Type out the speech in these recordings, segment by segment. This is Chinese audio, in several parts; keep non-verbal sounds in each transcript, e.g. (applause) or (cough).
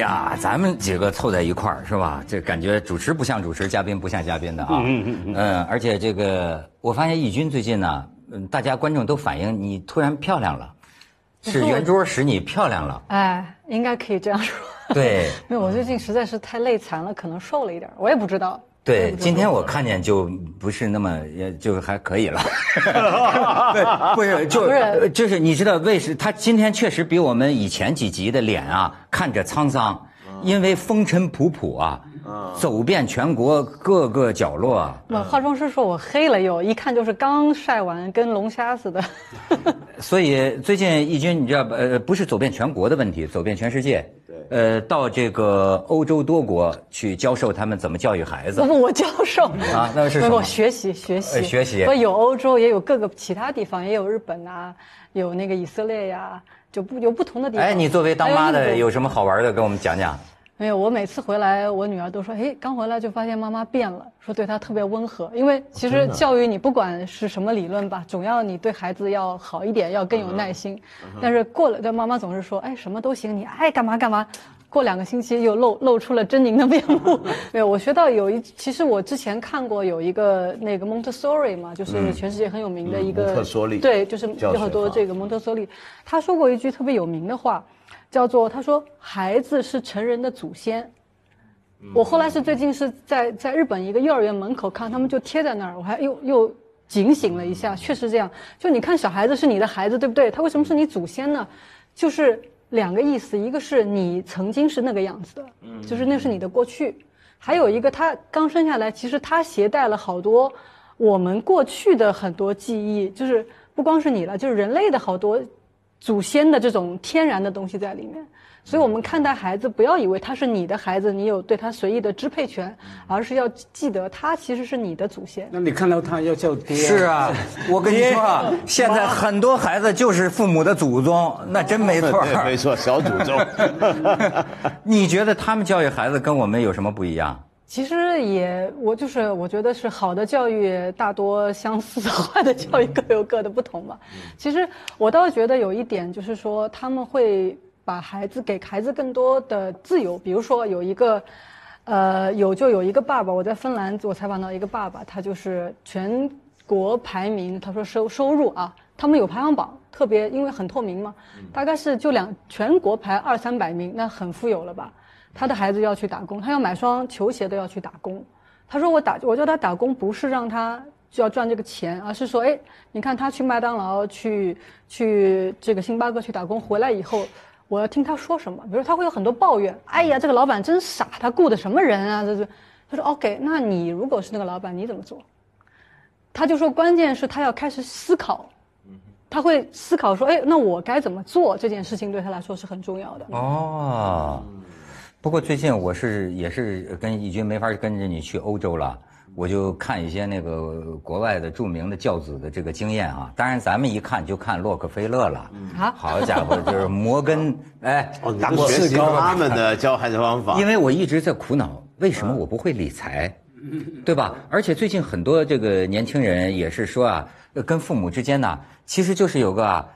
哎呀，咱们几个凑在一块儿是吧？这感觉主持不像主持，嘉宾不像嘉宾的啊。嗯嗯嗯。嗯，而且这个，我发现义军最近呢，嗯，大家观众都反映你突然漂亮了，是圆桌使你漂亮了。哎，应该可以这样说。对。(laughs) 没有，我最近实在是太累残了，可能瘦了一点，我也不知道。对，今天我看见就不是那么，也就还可以了。(laughs) (laughs) 不是，就就是你知道为什？他今天确实比我们以前几集的脸啊看着沧桑，因为风尘仆仆啊，走遍全国各个角落。那化妆师说我黑了又，一看就是刚晒完，跟龙虾似的。(laughs) 所以最近义军，你知道呃，不是走遍全国的问题，走遍全世界。呃，到这个欧洲多国去教授他们怎么教育孩子。不，我教授啊，那是什么？我学习学习学习。不有欧洲，也有各个其他地方，也有日本啊，有那个以色列呀，就不有不同的地方。哎，你作为当妈的，有什么好玩的，跟我们讲讲。没有，我每次回来，我女儿都说：“哎，刚回来就发现妈妈变了，说对她特别温和。”因为其实教育你不管是什么理论吧，总要你对孩子要好一点，要更有耐心。但是过了，这妈妈总是说：“哎，什么都行，你爱干嘛干嘛。”过两个星期又露露出了狰狞的面目。(laughs) 没有，我学到有一，其实我之前看过有一个那个蒙特梭利嘛，就是全世界很有名的一个。蒙特梭利。对，就是有很多这个蒙特梭利，他说过一句特别有名的话。叫做他说孩子是成人的祖先，我后来是最近是在在日本一个幼儿园门口看他们就贴在那儿，我还又又警醒了一下，确实这样。就你看小孩子是你的孩子，对不对？他为什么是你祖先呢？就是两个意思，一个是你曾经是那个样子的，就是那是你的过去；还有一个他刚生下来，其实他携带了好多我们过去的很多记忆，就是不光是你了，就是人类的好多。祖先的这种天然的东西在里面，所以我们看待孩子，不要以为他是你的孩子，你有对他随意的支配权，而是要记得他其实是你的祖先。那你看到他要叫爹？是啊，我跟你说啊，现在很多孩子就是父母的祖宗，那真没错。(laughs) 没错，小祖宗。(laughs) (laughs) 你觉得他们教育孩子跟我们有什么不一样？其实也，我就是我觉得是好的教育大多相似，坏的教育各有各的不同吧。其实我倒觉得有一点就是说，他们会把孩子给孩子更多的自由。比如说有一个，呃，有就有一个爸爸，我在芬兰我采访到一个爸爸，他就是全国排名，他说收收入啊，他们有排行榜，特别因为很透明嘛，大概是就两全国排二三百名，那很富有了吧。他的孩子要去打工，他要买双球鞋都要去打工。他说：“我打，我叫他打工，不是让他就要赚这个钱，而是说，哎，你看他去麦当劳、去去这个星巴克去打工，回来以后，我要听他说什么。比如他会有很多抱怨，哎呀，这个老板真傻，他雇的什么人啊？这是。他说：OK，那你如果是那个老板，你怎么做？他就说，关键是他要开始思考，他会思考说，哎，那我该怎么做？这件事情对他来说是很重要的。哦。不过最近我是也是跟义军没法跟着你去欧洲了，我就看一些那个国外的著名的教子的这个经验啊。当然咱们一看就看洛克菲勒了，啊，好家伙，就是摩根，哎，大学习他们的教孩子方法。因为我一直在苦恼，为什么我不会理财，对吧？而且最近很多这个年轻人也是说啊，跟父母之间呢，其实就是有个啊，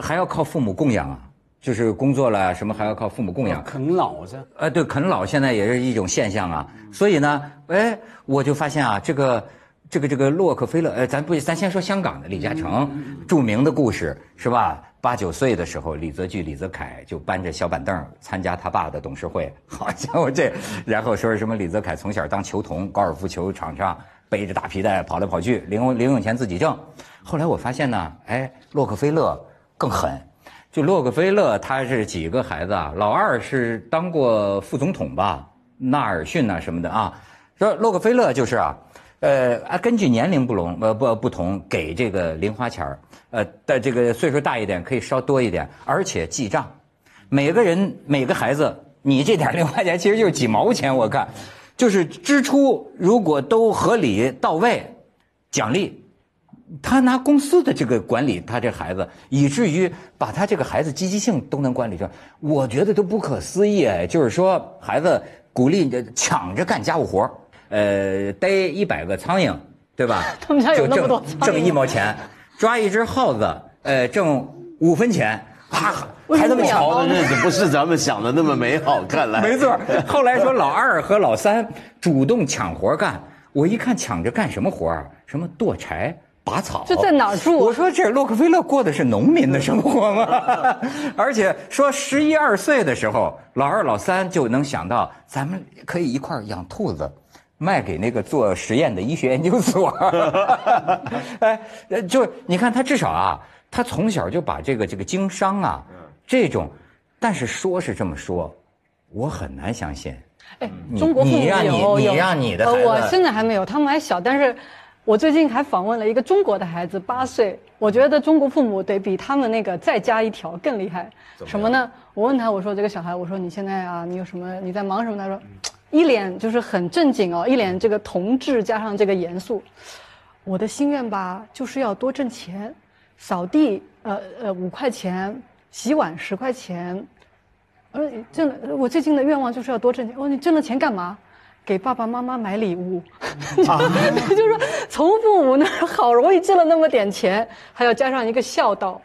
还要靠父母供养啊。就是工作了什么还要靠父母供养，啃老子？呃，对，啃老现在也是一种现象啊。所以呢，哎，我就发现啊，这个，这个，这个洛克菲勒，呃，咱不，咱先说香港的李嘉诚，著名的故事是吧？八九岁的时候，李泽钜、李泽楷就搬着小板凳参加他爸的董事会，(laughs) 好家伙这，然后说什么李泽楷从小当球童，高尔夫球场上背着大皮带跑来跑去，零零用钱自己挣。后来我发现呢，哎，洛克菲勒更狠。就洛克菲勒，他是几个孩子啊？老二是当过副总统吧，纳尔逊呐什么的啊。说洛克菲勒就是啊，呃啊，根据年龄不同，呃不不同，给这个零花钱儿，呃的这个岁数大一点可以稍多一点，而且记账。每个人每个孩子，你这点零花钱其实就是几毛钱，我看，就是支出如果都合理到位，奖励。他拿公司的这个管理他这孩子，以至于把他这个孩子积极性都能管理上，我觉得都不可思议哎。就是说，孩子鼓励你抢着干家务活呃，逮一百个苍蝇，对吧？(laughs) 他们家有那么多挣一毛钱，抓一只耗子，呃，挣五分钱。啊，孩子们养熬的日子不是咱们想的那么美好，看来没错。(laughs) 后来说老二和老三主动抢活干，我一看抢着干什么活啊？什么剁柴、拔草，就在哪儿住？我说这洛克菲勒过的是农民的生活吗？(laughs) 而且说十一二岁的时候，老二老三就能想到咱们可以一块儿养兔子。卖给那个做实验的医学研究所，(laughs) 哎，就你看他至少啊，他从小就把这个这个经商啊，这种，但是说是这么说，我很难相信。哎，中国父母有你让你的孩子，我现在还没有，他们还小。但是，我最近还访问了一个中国的孩子，八岁。我觉得中国父母得比他们那个再加一条更厉害。什么呢？我问他，我说这个小孩，我说你现在啊，你有什么？你在忙什么？他说。一脸就是很正经哦，一脸这个同志加上这个严肃。我的心愿吧，就是要多挣钱，扫地呃呃五块钱，洗碗十块钱。呃，挣我最近的愿望就是要多挣钱。我说你挣了钱干嘛？给爸爸妈妈买礼物。(laughs) 就是说从父母那儿好容易挣了那么点钱，还要加上一个孝道。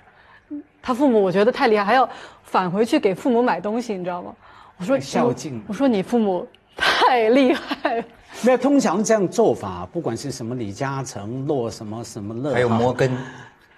他父母我觉得太厉害，还要返回去给父母买东西，你知道吗？我说孝敬。我说你父母。太厉害了！没有，通常这样做法，不管是什么李嘉诚、洛什么什么乐，还有摩根，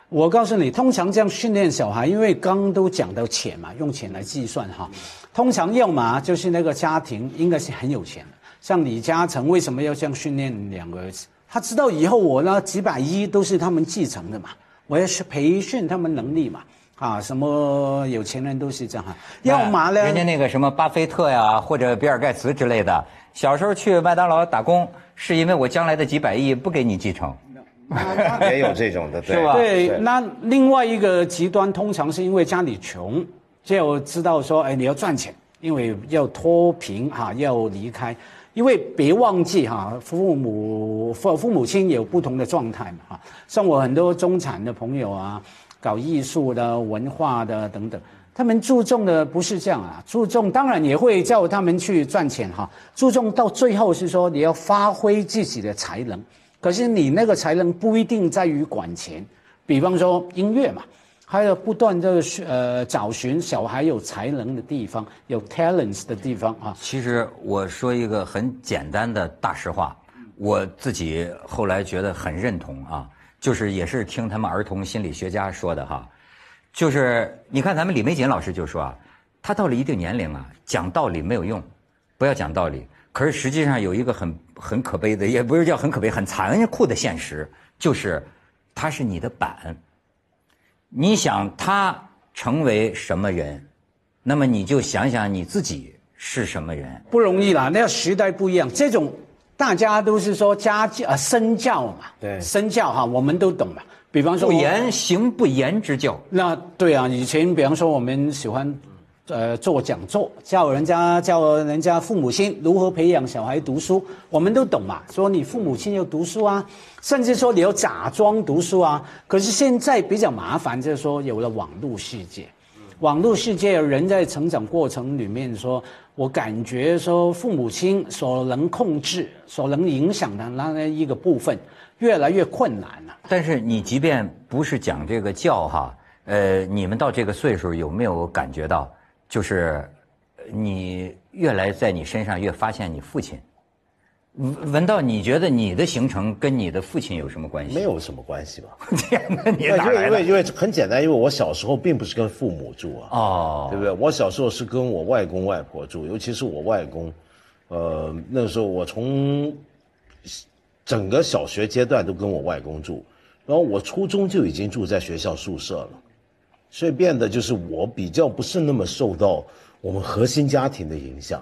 我告诉你，通常这样训练小孩，因为刚都讲到钱嘛，用钱来计算哈。通常要么就是那个家庭应该是很有钱的，像李嘉诚为什么要这样训练两个儿子？他知道以后我呢几百亿都是他们继承的嘛，我要是培训他们能力嘛。啊，什么有钱人都是这样，要嘛呢？人家那个什么巴菲特呀，或者比尔盖茨之类的，小时候去麦当劳打工，是因为我将来的几百亿不给你继承，也有这种的，是吧？对，那另外一个极端，通常是因为家里穷，就知道说，哎，你要赚钱，因为要脱贫哈，要离开，因为别忘记哈，父母父父母亲有不同的状态嘛哈，像我很多中产的朋友啊。搞艺术的、文化的等等，他们注重的不是这样啊，注重当然也会叫他们去赚钱哈，注重到最后是说你要发挥自己的才能，可是你那个才能不一定在于管钱，比方说音乐嘛，还要不断的呃找寻小孩有才能的地方，有 talents 的地方啊。其实我说一个很简单的大实话，我自己后来觉得很认同啊。就是也是听他们儿童心理学家说的哈，就是你看咱们李玫瑾老师就说啊，他到了一定年龄啊，讲道理没有用，不要讲道理。可是实际上有一个很很可悲的，也不是叫很可悲，很残酷的现实，就是他是你的板。你想他成为什么人，那么你就想想你自己是什么人。不容易啦，那个时代不一样，这种。大家都是说家教啊，身教嘛，对，身教哈，我们都懂嘛。比方说不言行不言之教，那对啊，以前比方说我们喜欢，呃，做讲座，教人家教人家父母亲如何培养小孩读书，我们都懂嘛。说你父母亲要读书啊，甚至说你要假装读书啊。可是现在比较麻烦，就是说有了网络世界，网络世界人在成长过程里面说。我感觉说，父母亲所能控制、所能影响的那一个部分，越来越困难了。但是你即便不是讲这个教哈，呃，你们到这个岁数有没有感觉到，就是你越来在你身上越发现你父亲。文文道，你觉得你的形成跟你的父亲有什么关系？没有什么关系吧？(laughs) 天哪，你哪来的？因为因为很简单，因为我小时候并不是跟父母住啊，哦，对不对？我小时候是跟我外公外婆住，尤其是我外公，呃，那个时候我从整个小学阶段都跟我外公住，然后我初中就已经住在学校宿舍了，所以变得就是我比较不是那么受到我们核心家庭的影响。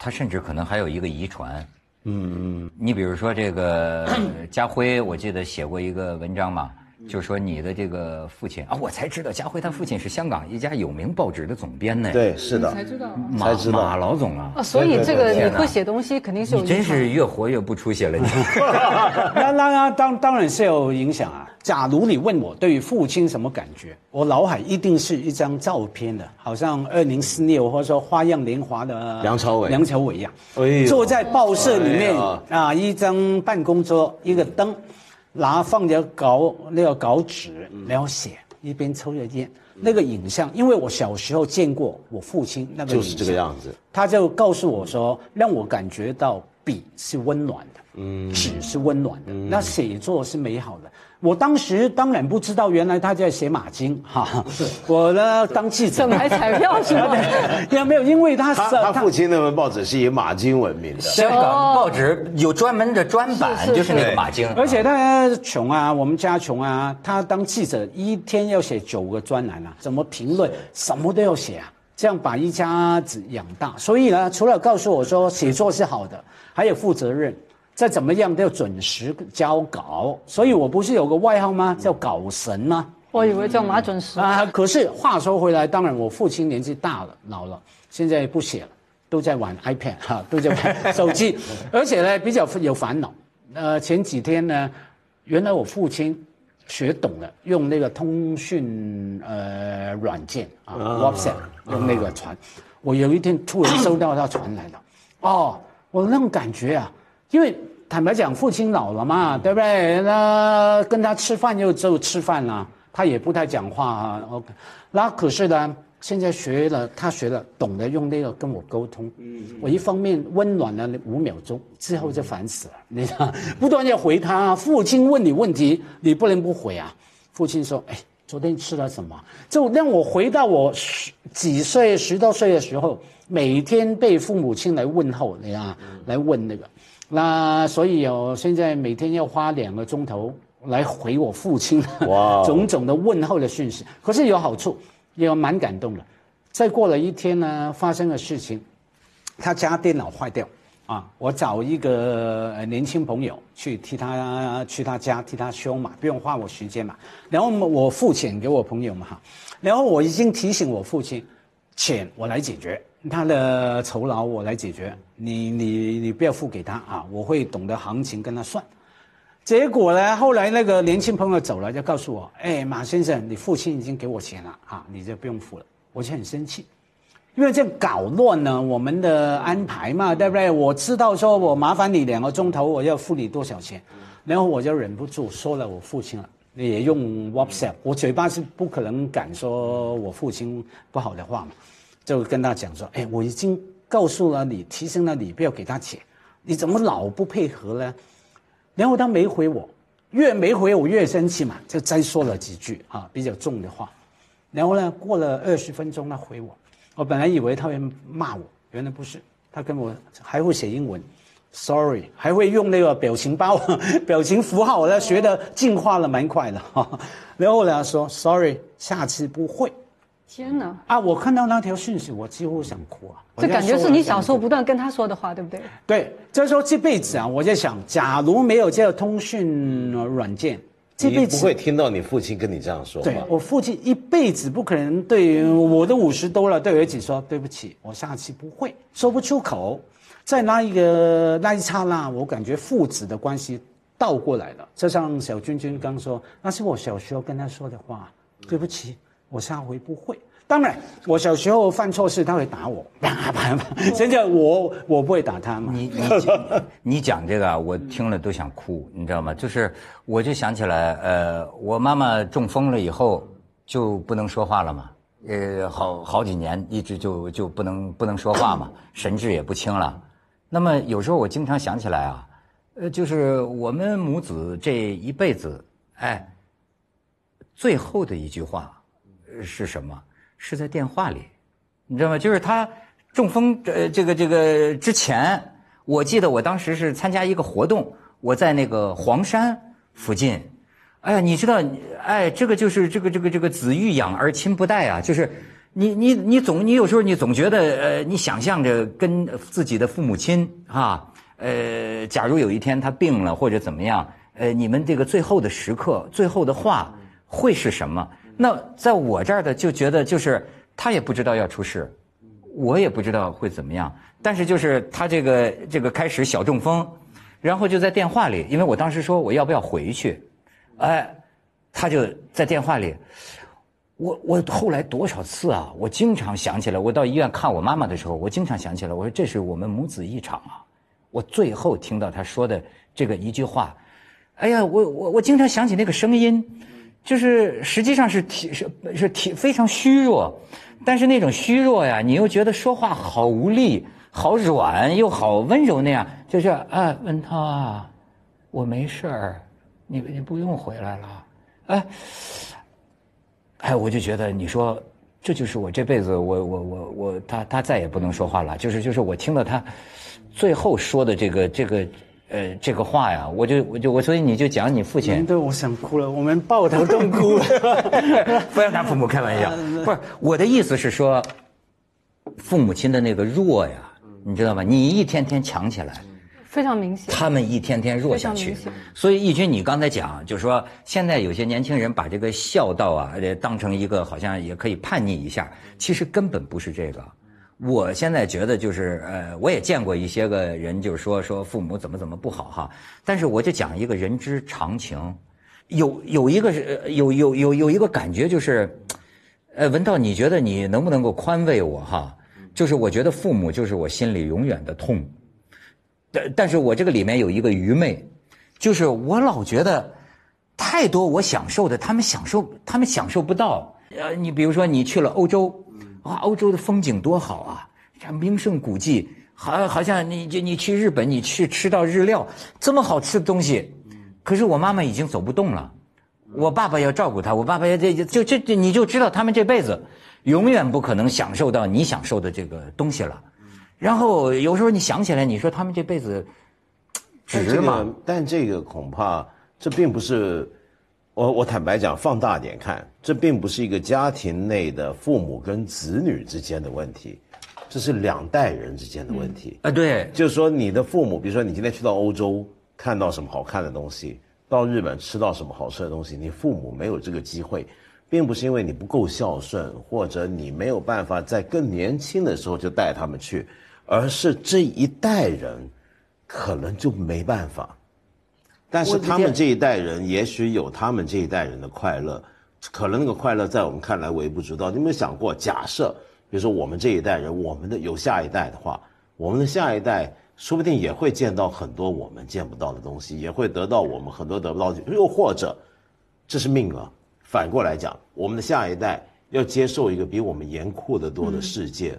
他甚至可能还有一个遗传，嗯嗯，你比如说这个 (clears throat) 家辉，我记得写过一个文章嘛，就说你的这个父亲啊，我才知道家辉他父亲是香港一家有名报纸的总编呢。对，是的，才知道，才知道马老总啊。啊，所以这个你会写东西，肯定是有。你真是越活越不出息了，你。(laughs) 那那那当当然是有影响啊。假如你问我对于父亲什么感觉，我脑海一定是一张照片的，好像二零四六或者说花样年华的梁朝伟，梁朝伟一样，坐在报社里面啊，一张办公桌，一个灯，拿放着稿那个稿纸，然后写一边抽着烟，那个影像，因为我小时候见过我父亲那个就是这个样子。他就告诉我说，让我感觉到笔是温暖的，嗯，纸是温暖的，那写作是美好的。我当时当然不知道，原来他在写马经哈。我呢当记者买彩票是吗？(laughs) 也没有，因为他他他父亲那份报纸是以马经闻名的。香港报纸有专门的专版，就是那个马经。而且他穷啊，我们家穷啊，他当记者一天要写九个专栏啊，怎么评论，什么都要写啊，这样把一家子养大。所以呢，除了告诉我说写作是好的，还有负责任。再怎么样都要准时交稿，所以我不是有个外号吗？叫稿神吗？我以为叫马准时啊。可是话说回来，当然我父亲年纪大了，老了，现在不写了，都在玩 iPad 哈，都在玩手机，而且呢比较有烦恼。呃，前几天呢，原来我父亲学懂了用那个通讯呃软件啊，WhatsApp 用那个传。我有一天突然收到他传来了，哦，我那种感觉啊。因为坦白讲，父亲老了嘛，对不对？那跟他吃饭又只有吃饭了，他也不太讲话啊。OK，那可是呢，现在学了，他学了，懂得用那个跟我沟通。嗯，我一方面温暖了五秒钟，之后就烦死了。你看，(laughs) 不断要回他。父亲问你问题，你不能不回啊。父亲说：“哎，昨天吃了什么？”就让我回到我十几岁、十多岁的时候，每天被父母亲来问候，你啊，来问那个。那所以哦，现在每天要花两个钟头来回我父亲 (laughs) 种种的问候的讯息。可是有好处，也蛮感动的。再过了一天呢，发生的事情，他家电脑坏掉啊，我找一个年轻朋友去替他去他家替他修嘛，不用花我时间嘛。然后我付钱给我朋友嘛哈，然后我已经提醒我父亲，钱我来解决。他的酬劳我来解决，你你你不要付给他啊，我会懂得行情跟他算。结果呢，后来那个年轻朋友走了，就告诉我，哎，马先生，你父亲已经给我钱了啊，你就不用付了。我就很生气，因为这样搞乱了我们的安排嘛，对不对？我知道说我麻烦你两个钟头，我要付你多少钱，然后我就忍不住说了我父亲了，也用 WhatsApp，我嘴巴是不可能敢说我父亲不好的话嘛。就跟他讲说，哎，我已经告诉了你，提醒了你，不要给他钱，你怎么老不配合呢？然后他没回我，越没回我越生气嘛，就再说了几句啊比较重的话。然后呢，过了二十分钟他回我，我本来以为他会骂我，原来不是，他跟我还会写英文，sorry，还会用那个表情包、(laughs) 表情符号，我学的进化了蛮快的哈。然后呢说 sorry，下次不会。天哪！啊，我看到那条讯息，我几乎想哭啊！这感觉是你小时候不断跟他说的话，对不对？对，就说这辈子啊，我在想，假如没有这个通讯软件，这辈子不会听到你父亲跟你这样说。对我父亲一辈子不可能对我都五十多了，对儿子说对不起，我下次不会说不出口。在那一个那一刹那，我感觉父子的关系倒过来了。就像小君君刚说，那是我小时候跟他说的话，对不起。我下回不会。当然，我小时候犯错事，他会打我。(laughs) 现在我我不会打他嘛。你你 (laughs) 你讲这个，我听了都想哭，你知道吗？就是我就想起来，呃，我妈妈中风了以后就不能说话了嘛，呃，好好几年一直就就不能不能说话嘛，(coughs) 神志也不清了。那么有时候我经常想起来啊，呃，就是我们母子这一辈子，哎，最后的一句话。是什么？是在电话里，你知道吗？就是他中风，呃，这个这个之前，我记得我当时是参加一个活动，我在那个黄山附近，哎呀，你知道，哎，这个就是这个这个这个子欲养而亲不待啊，就是你你你总你有时候你总觉得，呃，你想象着跟自己的父母亲啊，呃，假如有一天他病了或者怎么样，呃，你们这个最后的时刻，最后的话会是什么？那在我这儿的就觉得就是他也不知道要出事，我也不知道会怎么样。但是就是他这个这个开始小中风，然后就在电话里，因为我当时说我要不要回去，哎，他就在电话里。我我后来多少次啊，我经常想起来，我到医院看我妈妈的时候，我经常想起来，我说这是我们母子一场啊。我最后听到他说的这个一句话，哎呀，我我我经常想起那个声音。就是实际上是体是是体非常虚弱，但是那种虚弱呀，你又觉得说话好无力、好软又好温柔那样，就是啊，文涛啊，我没事儿，你你不用回来了，哎，哎，我就觉得你说这就是我这辈子我我我我他他再也不能说话了，就是就是我听到他最后说的这个这个。呃，这个话呀，我就我就我，所以你就讲你父亲。对，我想哭了，我们抱头痛哭。(laughs) 不要拿父母开玩笑，(laughs) 不是我的意思是说，父母亲的那个弱呀，你知道吗？你一天天强起来，非常明显。他们一天天弱下去，所以义军，你刚才讲，就是说现在有些年轻人把这个孝道啊，当成一个好像也可以叛逆一下，其实根本不是这个。我现在觉得就是，呃，我也见过一些个人，就是说说父母怎么怎么不好哈。但是我就讲一个人之常情，有有一个是有有有有一个感觉就是，呃，文道，你觉得你能不能够宽慰我哈？就是我觉得父母就是我心里永远的痛，但但是我这个里面有一个愚昧，就是我老觉得太多我享受的，他们享受他们享受不到。呃，你比如说你去了欧洲。哇，欧洲的风景多好啊！像名胜古迹，好，好像你就你去日本，你去吃到日料这么好吃的东西。可是我妈妈已经走不动了，我爸爸要照顾她，我爸爸要这就这这你就知道他们这辈子永远不可能享受到你享受的这个东西了。然后有时候你想起来，你说他们这辈子值吗？但这个恐怕这并不是。我我坦白讲，放大点看，这并不是一个家庭内的父母跟子女之间的问题，这是两代人之间的问题啊。对，就是说你的父母，比如说你今天去到欧洲看到什么好看的东西，到日本吃到什么好吃的东西，你父母没有这个机会，并不是因为你不够孝顺，或者你没有办法在更年轻的时候就带他们去，而是这一代人可能就没办法。但是他们这一代人也许有他们这一代人的快乐，可能那个快乐在我们看来微不足道。你有没有想过，假设比如说我们这一代人，我们的有下一代的话，我们的下一代说不定也会见到很多我们见不到的东西，也会得到我们很多得不到的。又或者，这是命啊。反过来讲，我们的下一代要接受一个比我们严酷的多的世界，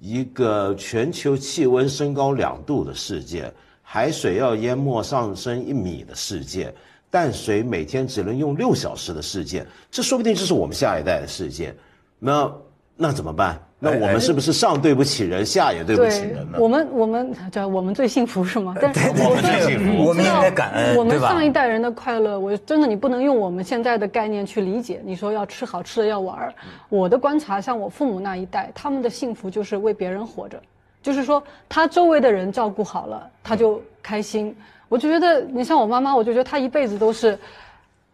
一个全球气温升高两度的世界。海水要淹没上升一米的世界，淡水每天只能用六小时的世界，这说不定就是我们下一代的世界。那那怎么办？那我们是不是上对不起人，下也对不起人呢？我们我们叫我们最幸福是吗？但是我们最幸福，我们应该感恩，我们上一代人的快乐，我真的你不能用我们现在的概念去理解。你说要吃好吃的，要玩儿，我的观察，像我父母那一代，他们的幸福就是为别人活着。就是说，他周围的人照顾好了，他就开心。我就觉得，你像我妈妈，我就觉得她一辈子都是，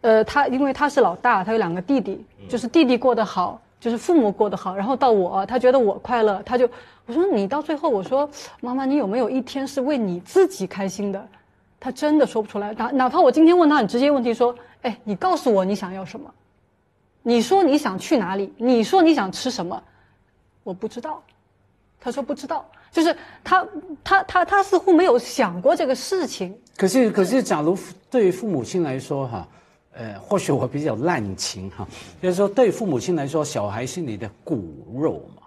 呃，她因为她是老大，她有两个弟弟，就是弟弟过得好，就是父母过得好，然后到我，她觉得我快乐，她就我说你到最后，我说妈妈，你有没有一天是为你自己开心的？她真的说不出来。哪哪怕我今天问她很直接问题，说，哎，你告诉我你想要什么？你说你想去哪里？你说你想吃什么？我不知道。他说不知道。就是他，他，他，他似乎没有想过这个事情。可是，可是，假如对于父母亲来说，哈，呃，或许我比较滥情哈，就是说，对父母亲来说，小孩是你的骨肉嘛，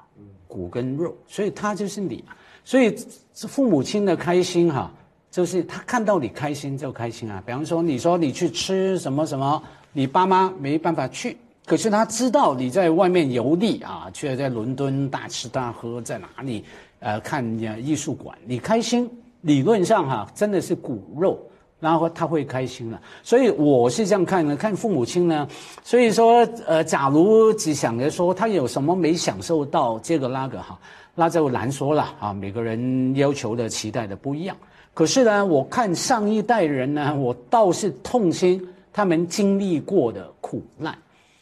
骨跟肉，所以他就是你，所以父母亲的开心哈，就是他看到你开心就开心啊。比方说，你说你去吃什么什么，你爸妈没办法去，可是他知道你在外面游历啊，却在伦敦大吃大喝，在哪里？呃，看艺术馆，你开心，理论上哈，真的是骨肉，然后他会开心了。所以我是这样看的，看父母亲呢。所以说，呃，假如只想着说他有什么没享受到这个那个哈，那就难说了啊。每个人要求的、期待的不一样。可是呢，我看上一代人呢，我倒是痛心他们经历过的苦难。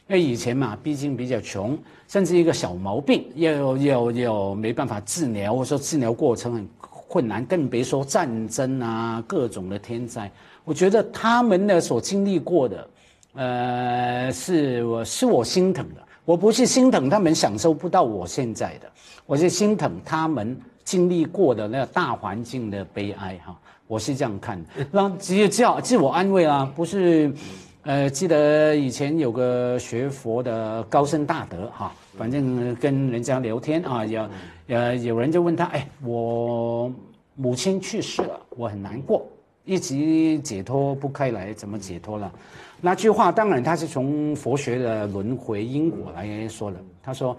因为以前嘛，毕竟比较穷，甚至一个小毛病要要要没办法治疗，或者说治疗过程很困难，更别说战争啊，各种的天灾。我觉得他们呢所经历过的，呃，是我是我心疼的。我不是心疼他们享受不到我现在的，我是心疼他们经历过的那个大环境的悲哀哈。我是这样看，让只有叫自我安慰啊，不是。呃，记得以前有个学佛的高僧大德哈，反正跟人家聊天啊，有呃有人就问他，哎，我母亲去世了，我很难过，一直解脱不开来，怎么解脱了？那句话当然他是从佛学的轮回因果来说的。他说，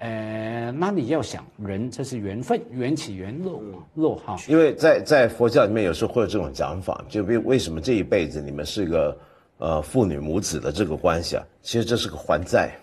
呃，那你要想人这是缘分，缘起缘落落哈。因为在在佛教里面有时候会有这种讲法，就为为什么这一辈子你们是个呃父女母子的这个关系啊？其实这是个还债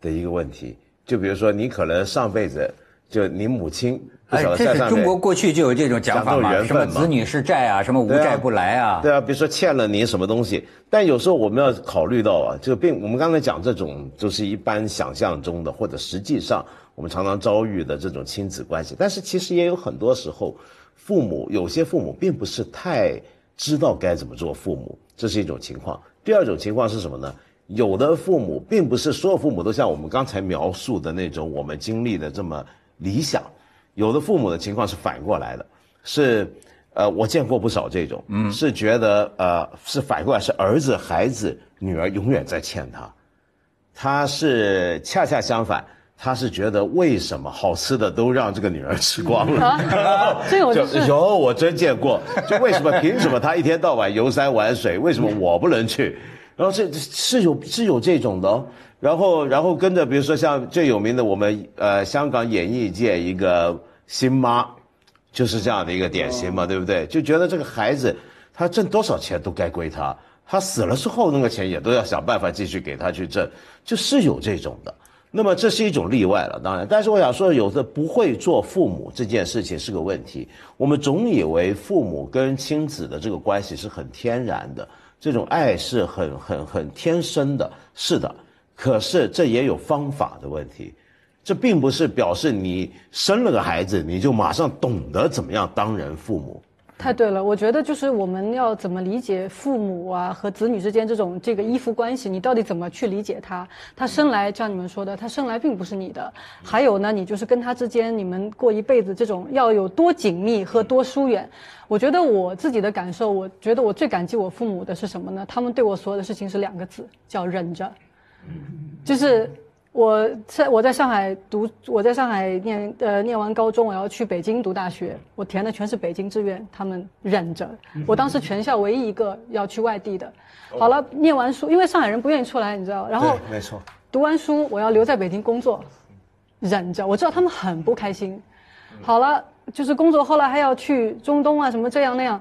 的一个问题。就比如说你可能上辈子就你母亲不哎晓，得这是中国过去就有这种讲法什么子女是债啊，什么无债不来啊。对啊，比如说欠了你什么东西，但有时候我们要考虑到啊，这个并我们刚才讲这种就是一般想象中的，或者实际上我们常常遭遇的这种亲子关系，但是其实也有很多时候，父母有些父母并不是太知道该怎么做父母，这是一种情况。第二种情况是什么呢？有的父母并不是所有父母都像我们刚才描述的那种我们经历的这么理想，有的父母的情况是反过来的，是，呃，我见过不少这种，嗯，是觉得呃是反过来是儿子、孩子、女儿永远在欠他，他是恰恰相反，他是觉得为什么好吃的都让这个女儿吃光了，啊 (laughs) 这个我就是有我真见过，就为什么凭什么他一天到晚游山玩水，为什么我不能去？然后这是有是有这种的、哦，然后然后跟着比如说像最有名的我们呃香港演艺界一个新妈，就是这样的一个典型嘛，对不对？就觉得这个孩子他挣多少钱都该归他，他死了之后那个钱也都要想办法继续给他去挣，就是有这种的。那么这是一种例外了，当然，但是我想说，有的不会做父母这件事情是个问题。我们总以为父母跟亲子的这个关系是很天然的，这种爱是很很很天生的，是的。可是这也有方法的问题，这并不是表示你生了个孩子你就马上懂得怎么样当人父母。太对了，我觉得就是我们要怎么理解父母啊和子女之间这种这个依附关系，你到底怎么去理解他？他生来像你们说的，他生来并不是你的。还有呢，你就是跟他之间，你们过一辈子这种要有多紧密和多疏远。我觉得我自己的感受，我觉得我最感激我父母的是什么呢？他们对我所有的事情是两个字，叫忍着。就是我在我在上海读，我在上海念呃念完高中，我要去北京读大学，我填的全是北京志愿，他们忍着。我当时全校唯一一个要去外地的。好了，念完书，因为上海人不愿意出来，你知道，然后没错，读完书我要留在北京工作，忍着。我知道他们很不开心。好了，就是工作后来还要去中东啊，什么这样那样。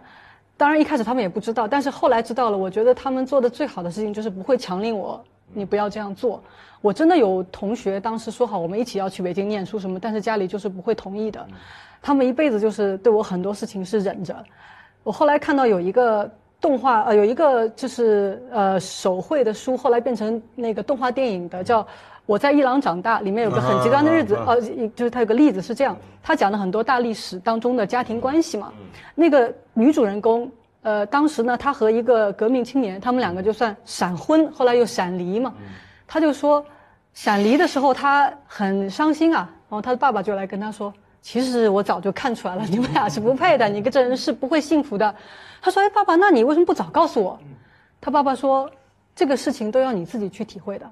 当然一开始他们也不知道，但是后来知道了。我觉得他们做的最好的事情就是不会强令我，你不要这样做。我真的有同学当时说好我们一起要去北京念书什么，但是家里就是不会同意的。他们一辈子就是对我很多事情是忍着。我后来看到有一个动画，呃，有一个就是呃手绘的书，后来变成那个动画电影的，叫《我在伊朗长大》，里面有个很极端的日子，呃，就是它有个例子是这样，他讲了很多大历史当中的家庭关系嘛。那个女主人公，呃，当时呢，他和一个革命青年，他们两个就算闪婚，后来又闪离嘛。他就说，闪离的时候他很伤心啊，然后他的爸爸就来跟他说。其实我早就看出来了，你们俩是不配的，(laughs) 你跟这人是不会幸福的。他说：“哎，爸爸，那你为什么不早告诉我？”他爸爸说：“这个事情都要你自己去体会的。”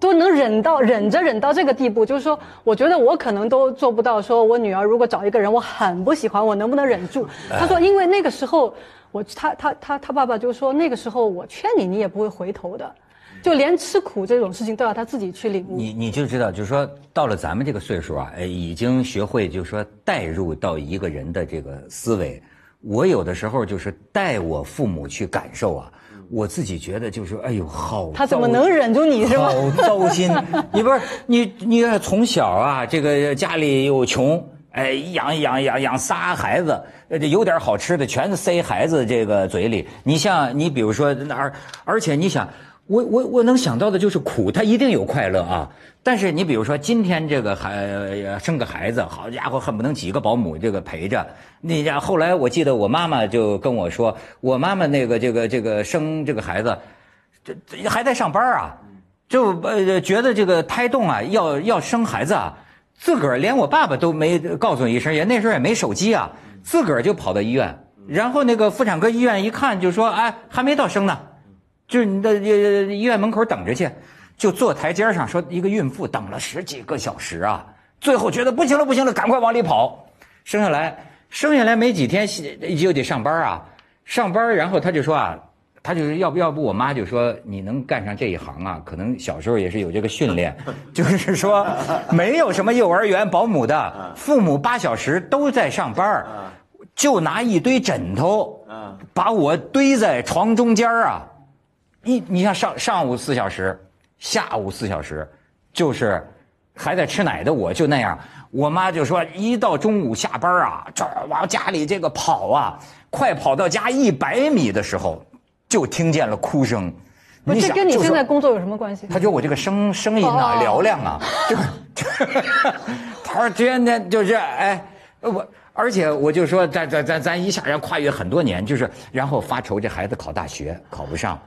都能忍到忍着忍到这个地步，就是说，我觉得我可能都做不到。说我女儿如果找一个人我很不喜欢，我能不能忍住？他说，因为那个时候我他他他他爸爸就说，那个时候我劝你，你也不会回头的。就连吃苦这种事情都要他自己去领悟。你你就知道，就是说到了咱们这个岁数啊，哎，已经学会就是说带入到一个人的这个思维。我有的时候就是带我父母去感受啊，我自己觉得就是哎呦好，他怎么能忍住你是吧？好糟心！(laughs) 你不是你你从小啊，这个家里又穷，哎，养养养养仨孩子，呃，有点好吃的全塞孩子这个嘴里。你像你比如说那而而且你想。我我我能想到的就是苦，他一定有快乐啊。但是你比如说今天这个孩生个孩子，好家伙，恨不能几个保姆这个陪着。那家后来我记得我妈妈就跟我说，我妈妈那个这个这个生这个孩子，这这还在上班啊，就呃觉得这个胎动啊要要生孩子啊，自个儿连我爸爸都没告诉一声，也那时候也没手机啊，自个儿就跑到医院，然后那个妇产科医院一看就说，哎，还没到生呢。就是你在医院门口等着去，就坐台阶上说一个孕妇等了十几个小时啊，最后觉得不行了不行了，赶快往里跑，生下来生下来没几天就得上班啊，上班然后他就说啊。他就是要不要不，我妈就说你能干上这一行啊，可能小时候也是有这个训练，(laughs) 就是说没有什么幼儿园保姆的，父母八小时都在上班就拿一堆枕头，把我堆在床中间啊，一你像上上午四小时，下午四小时，就是还在吃奶的我就那样，我妈就说一到中午下班啊，这往家里这个跑啊，快跑到家一百米的时候。就听见了哭声，不，这跟你现在工作有什么关系？他觉得我这个声声音啊嘹亮啊，(laughs) 就他说天天就是哎，我而且我就说咱咱咱咱一下要跨越很多年，就是然后发愁这孩子考大学考不上，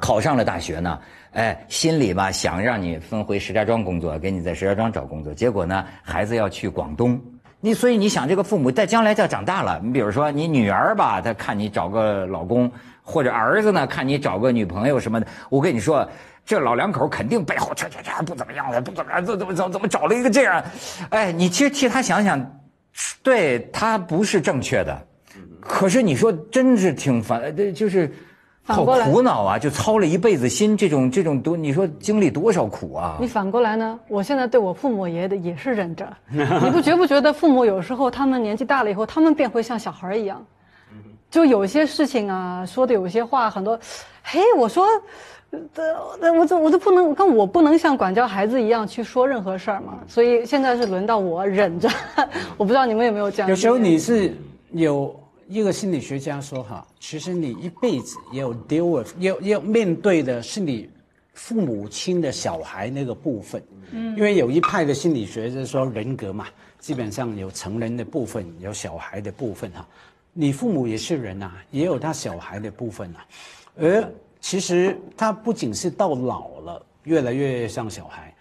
考上了大学呢，哎，心里吧想让你分回石家庄工作，给你在石家庄找工作，结果呢孩子要去广东。你所以你想这个父母在将来要长大了，你比如说你女儿吧，她看你找个老公，或者儿子呢看你找个女朋友什么的，我跟你说，这老两口肯定背后这这这不怎么样的，不怎么样，怎怎么怎怎么找了一个这样，哎，你其实替他想想，对他不是正确的，可是你说真是挺烦，这就是。好苦恼啊！就操了一辈子心，这种这种多，你说经历多少苦啊？你反过来呢？我现在对我父母也的也是忍着。(laughs) 你不觉不觉得父母有时候他们年纪大了以后，他们便会像小孩一样，就有些事情啊，说的有些话很多，嘿，我说，这我这我都不能，跟我不能像管教孩子一样去说任何事儿嘛。所以现在是轮到我忍着。(laughs) 我不知道你们有没有这样。有时候你是有。一个心理学家说：“哈，其实你一辈子要 deal with，要要面对的是你父母亲的小孩那个部分。嗯，因为有一派的心理学就是说人格嘛，基本上有成人的部分，有小孩的部分哈。你父母也是人呐，也有他小孩的部分呐。而其实他不仅是到老了越来越像小孩，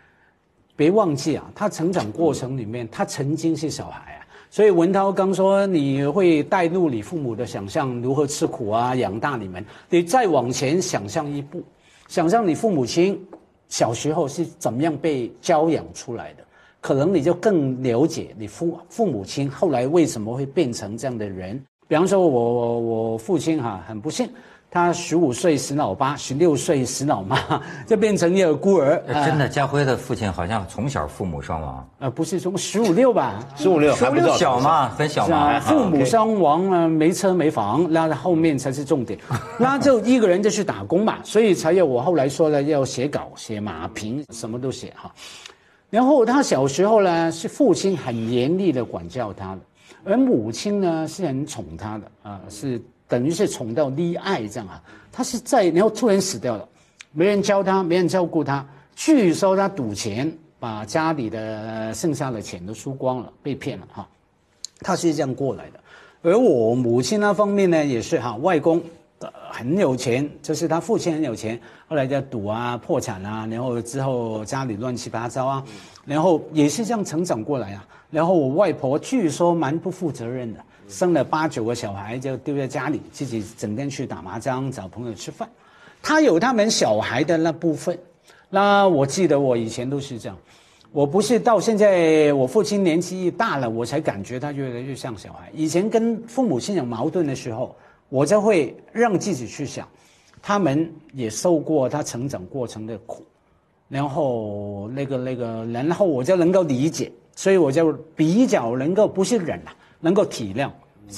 别忘记啊，他成长过程里面他曾经是小孩。”所以文涛刚说你会带入你父母的想象，如何吃苦啊，养大你们。你再往前想象一步，想象你父母亲小时候是怎么样被教养出来的，可能你就更了解你父父母亲后来为什么会变成这样的人。比方说我我我父亲哈很不幸。他十五岁死老爸，十六岁死老妈，(laughs) 就变成一个孤儿。真的，家辉的父亲好像从小父母双亡。呃，不是从十五六吧？十五六，十五六小嘛，很小嘛。父母双亡啊，没车没房，那后面才是重点。(laughs) 那就一个人就去打工嘛，所以才有我后来说了要写稿、写马评，什么都写哈。然后他小时候呢，是父亲很严厉的管教他的，而母亲呢是很宠他的啊，是。等于是宠到溺爱这样啊，他是在然后突然死掉了，没人教他，没人照顾他。据说他赌钱，把家里的剩下的钱都输光了，被骗了哈。他是这样过来的。而我母亲那方面呢，也是哈，外公很有钱，就是他父亲很有钱，后来在赌啊，破产啊，然后之后家里乱七八糟啊，然后也是这样成长过来啊。然后我外婆据说蛮不负责任的。生了八九个小孩就丢在家里，自己整天去打麻将、找朋友吃饭。他有他们小孩的那部分。那我记得我以前都是这样，我不是到现在我父亲年纪大了，我才感觉他越来越像小孩。以前跟父母亲有矛盾的时候，我就会让自己去想，他们也受过他成长过程的苦，然后那个那个，然后我就能够理解，所以我就比较能够不是忍了。能够体谅，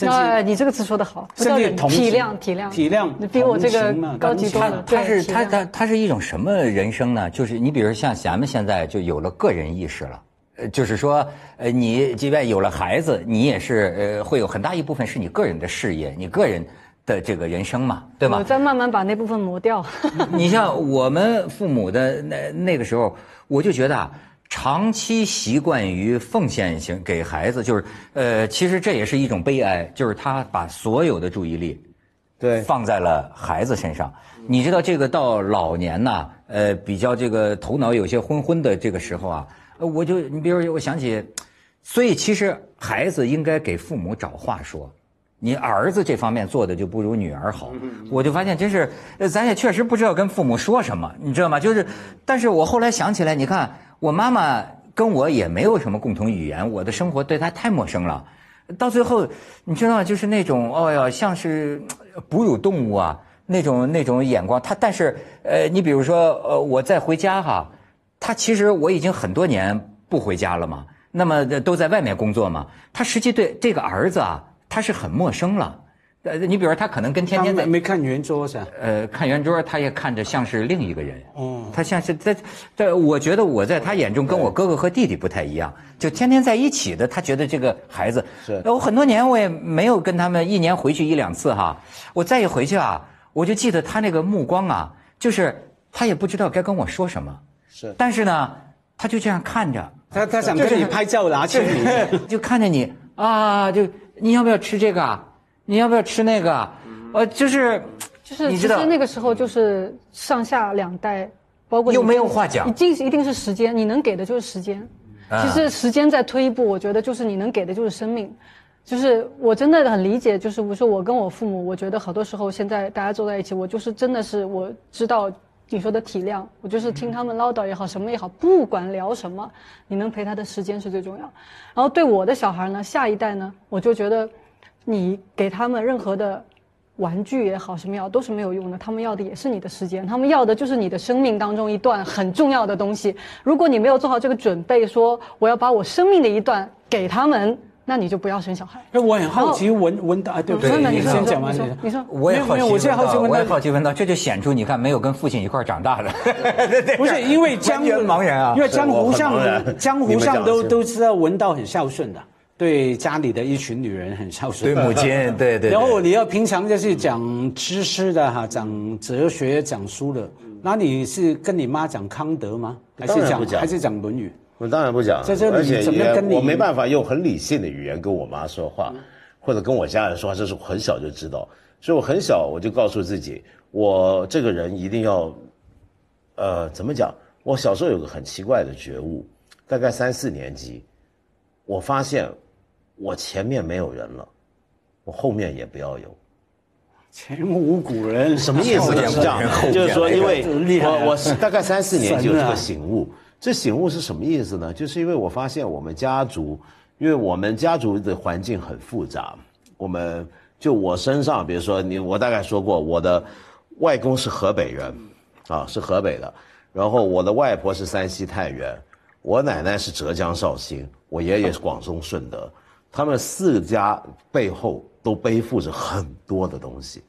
啊，你这个词说的好，甚至体谅体谅体谅，你比我这个高级多了。他是他他他是一种什么人生呢？就是你比如像咱们现在就有了个人意识了，呃，就是说，呃，你即便有了孩子，你也是呃，会有很大一部分是你个人的事业，你个人的这个人生嘛，对吗？我在慢慢把那部分磨掉。你像我们父母的那那个时候，我就觉得啊。长期习惯于奉献型给孩子，就是，呃，其实这也是一种悲哀，就是他把所有的注意力，对，放在了孩子身上。你知道这个到老年呐，呃，比较这个头脑有些昏昏的这个时候啊，我就你比如我想起，所以其实孩子应该给父母找话说，你儿子这方面做的就不如女儿好。我就发现真是，呃咱也确实不知道跟父母说什么，你知道吗？就是，但是我后来想起来，你看我妈妈跟我也没有什么共同语言，我的生活对她太陌生了。到最后，你知道，就是那种，哦呀，像是哺乳动物啊，那种那种眼光。他但是，呃，你比如说，呃，我再回家哈，他其实我已经很多年不回家了嘛，那么都在外面工作嘛。他实际对这个儿子啊，他是很陌生了。呃，你比如说，他可能跟天天在他没看圆桌噻。呃，看圆桌，他也看着像是另一个人。哦，他像是在，在我觉得我在他眼中跟我哥哥和弟弟不太一样，就天天在一起的。他觉得这个孩子是呃我很多年我也没有跟他们一年回去一两次哈。我再一回去啊，我就记得他那个目光啊，就是他也不知道该跟我说什么，是但是呢，他就这样看着，他他想跟你拍照拿签名，就看着你啊，就你要不要吃这个啊？你要不要吃那个啊？呃，就是就是你知道其实那个时候就是上下两代，包括你又没有话讲一定是一定是时间，你能给的就是时间。啊其实时间再推一步，我觉得就是你能给的就是生命。就是我真的很理解，就是我说我跟我父母，我觉得好多时候现在大家坐在一起，我就是真的是我知道你说的体谅，我就是听他们唠叨也好，什么也好，不管聊什么，你能陪他的时间是最重要。然后对我的小孩呢，下一代呢，我就觉得你给他们任何的玩具也好，什么也好，都是没有用的。他们要的也是你的时间，他们要的就是你的生命当中一段很重要的东西。如果你没有做好这个准备，说我要把我生命的一段给他们，那你就不要生小孩。哎，我很好奇文文导，啊，对不对？那你说，先你说讲完你你说，我也好奇没有没有我现在好奇文达我也好奇文达，这就显出你看没有跟父亲一块长大的，不是因为江完全茫然啊因为江湖上江湖上都都知道文道很孝顺的，对家里的一群女人很孝顺，对母亲，(laughs) 对对。然后你要平常就是讲知识的哈，讲哲学、讲书的，那你是跟你妈讲康德吗？还是讲还是讲《论语》？我当然不讲，在这里怎么跟你我没办法用很理性的语言跟我妈说话，或者跟我家人说话，这是我很小就知道，所以我很小我就告诉自己，我这个人一定要，呃，怎么讲？我小时候有个很奇怪的觉悟，大概三四年级，我发现我前面没有人了，我后面也不要有。前无古人，什么意思呢？是这样，就是说，因为我我是 (laughs) 大概三四年就有这个醒悟。这醒悟是什么意思呢？就是因为我发现我们家族，因为我们家族的环境很复杂。我们就我身上，比如说你，我大概说过，我的外公是河北人，啊，是河北的。然后我的外婆是山西太原，我奶奶是浙江绍兴，我爷爷是广东顺德。他们四家背后都背负着很多的东西。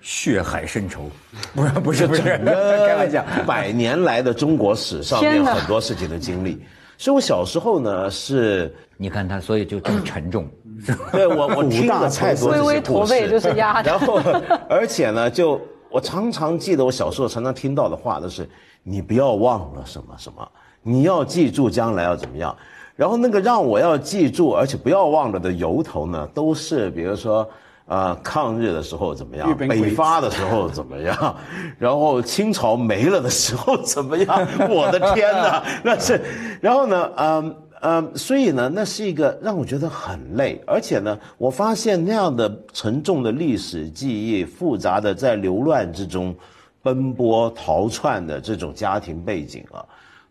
血海深仇，(laughs) 不是不是不是，(laughs) 开玩笑。百年来的中国史上面很多事情的经历。所以我小时候呢是，你看他，所以就这么沉重。(laughs) 对我我听了太多这微微些故驼背就，是压着然后而且呢，就我常常记得我小时候常常听到的话都是：你不要忘了什么什么，你要记住将来要怎么样。然后那个让我要记住而且不要忘了的由头呢，都是比如说。呃，抗日的时候怎么样北伐的时候怎么样？(laughs) 然后清朝没了的时候怎么样？(laughs) 我的天哪，那是，然后呢，嗯嗯，所以呢，那是一个让我觉得很累，而且呢，我发现那样的沉重的历史记忆，复杂的在流乱之中奔波逃窜的这种家庭背景啊，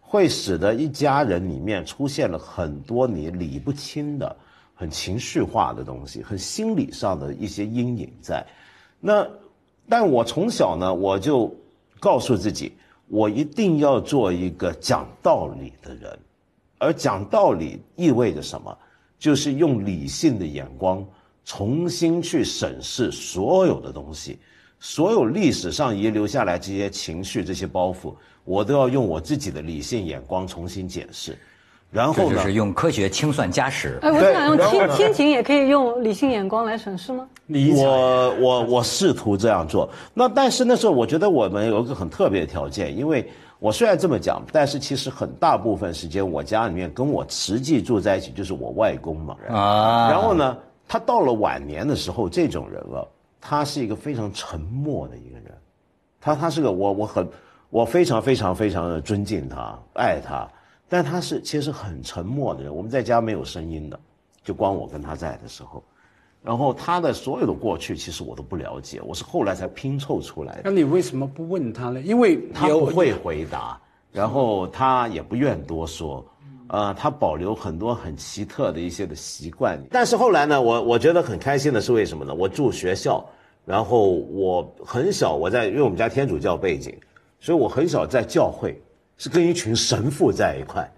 会使得一家人里面出现了很多你理不清的。很情绪化的东西，很心理上的一些阴影在。那，但我从小呢，我就告诉自己，我一定要做一个讲道理的人。而讲道理意味着什么？就是用理性的眼光重新去审视所有的东西，所有历史上遗留下来这些情绪、这些包袱，我都要用我自己的理性眼光重新检视。然后呢？就是用科学清算家史。哎，我对想用亲亲情也可以用理性眼光来审视吗？我我我试图这样做，那但是那时候我觉得我们有一个很特别的条件，因为我虽然这么讲，但是其实很大部分时间我家里面跟我实际住在一起就是我外公嘛，啊然后呢，他到了晚年的时候，这种人了，他是一个非常沉默的一个人，他他是个我我很我非常非常非常的尊敬他，爱他，但他是其实很沉默的人，我们在家没有声音的，就光我跟他在的时候。然后他的所有的过去，其实我都不了解，我是后来才拼凑出来的。那你为什么不问他呢？因为他不会回答，然后他也不愿多说，呃，他保留很多很奇特的一些的习惯。但是后来呢，我我觉得很开心的是为什么呢？我住学校，然后我很小，我在因为我们家天主教背景，所以我很少在教会是跟一群神父在一块，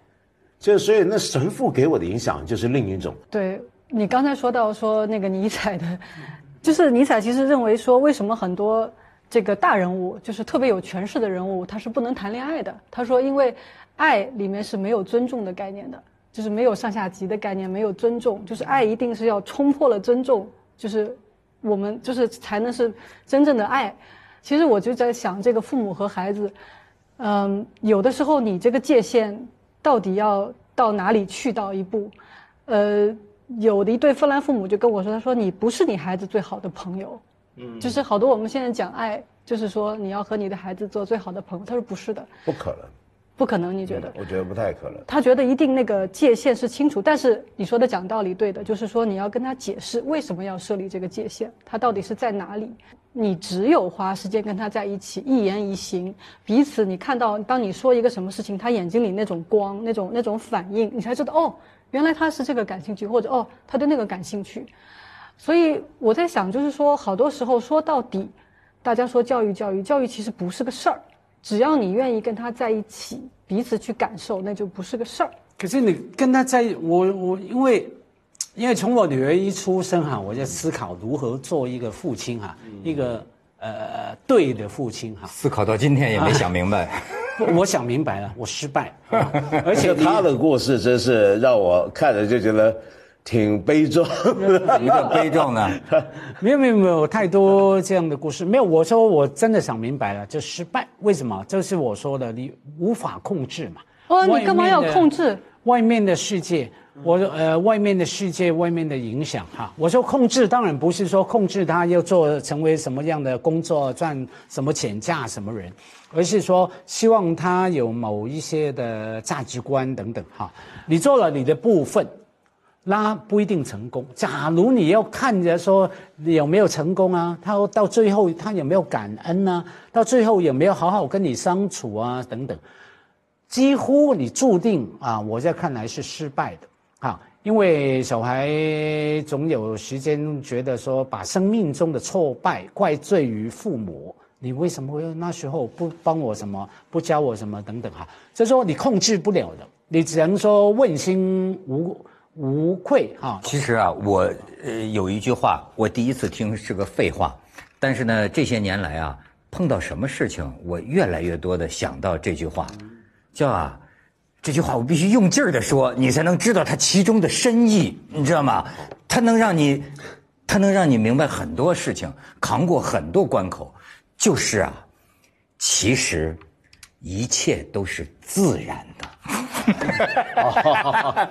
就所以那神父给我的影响就是另一种。对。你刚才说到说那个尼采的，(laughs) 就是尼采其实认为说，为什么很多这个大人物，就是特别有权势的人物，他是不能谈恋爱的。他说，因为爱里面是没有尊重的概念的，就是没有上下级的概念，没有尊重，就是爱一定是要冲破了尊重，就是我们就是才能是真正的爱。其实我就在想，这个父母和孩子，嗯，有的时候你这个界限到底要到哪里去到一步，呃。有的一对芬兰父母就跟我说：“他说你不是你孩子最好的朋友，嗯，就是好多我们现在讲爱，就是说你要和你的孩子做最好的朋友。”他说：“不是的，不可能，不可能。”你觉得？我觉得不太可能。他觉得一定那个界限是清楚，但是你说的讲道理对的，就是说你要跟他解释为什么要设立这个界限，他到底是在哪里？你只有花时间跟他在一起，一言一行，彼此你看到，当你说一个什么事情，他眼睛里那种光，那种那种反应，你才知道哦。原来他是这个感兴趣，或者哦，他对那个感兴趣，所以我在想，就是说，好多时候说到底，大家说教育教育教育其实不是个事儿，只要你愿意跟他在一起，彼此去感受，那就不是个事儿。可是你跟他在，我我因为，因为从我女儿一出生哈，我在思考如何做一个父亲哈，一个呃对的父亲哈。思考到今天也没想明白。(laughs) 我想明白了，我失败，(laughs) 而且他的故事真是让我看着就觉得挺悲壮。什么叫悲壮呢？(laughs) 没有没有没有太多这样的故事，没有。我说我真的想明白了，就失败。为什么？就是我说的，你无法控制嘛。哦，你干嘛要控制？外面的世界，我呃，外面的世界，外面的影响哈。我说控制，当然不是说控制他要做成为什么样的工作，赚什么钱，嫁什么人。而是说，希望他有某一些的价值观等等哈。你做了你的部分，那不一定成功。假如你要看着说有没有成功啊，他到最后他有没有感恩呢？到最后有没有好好跟你相处啊？等等，几乎你注定啊，我在看来是失败的啊。因为小孩总有时间觉得说，把生命中的挫败怪罪于父母。你为什么会那时候不帮我什么，不教我什么等等哈？所以说你控制不了的，你只能说问心无无愧哈。其实啊，我呃有一句话，我第一次听是个废话，但是呢，这些年来啊，碰到什么事情，我越来越多的想到这句话，叫啊，这句话我必须用劲儿的说，你才能知道它其中的深意，你知道吗？它能让你，它能让你明白很多事情，扛过很多关口。就是啊，其实一切都是自然的。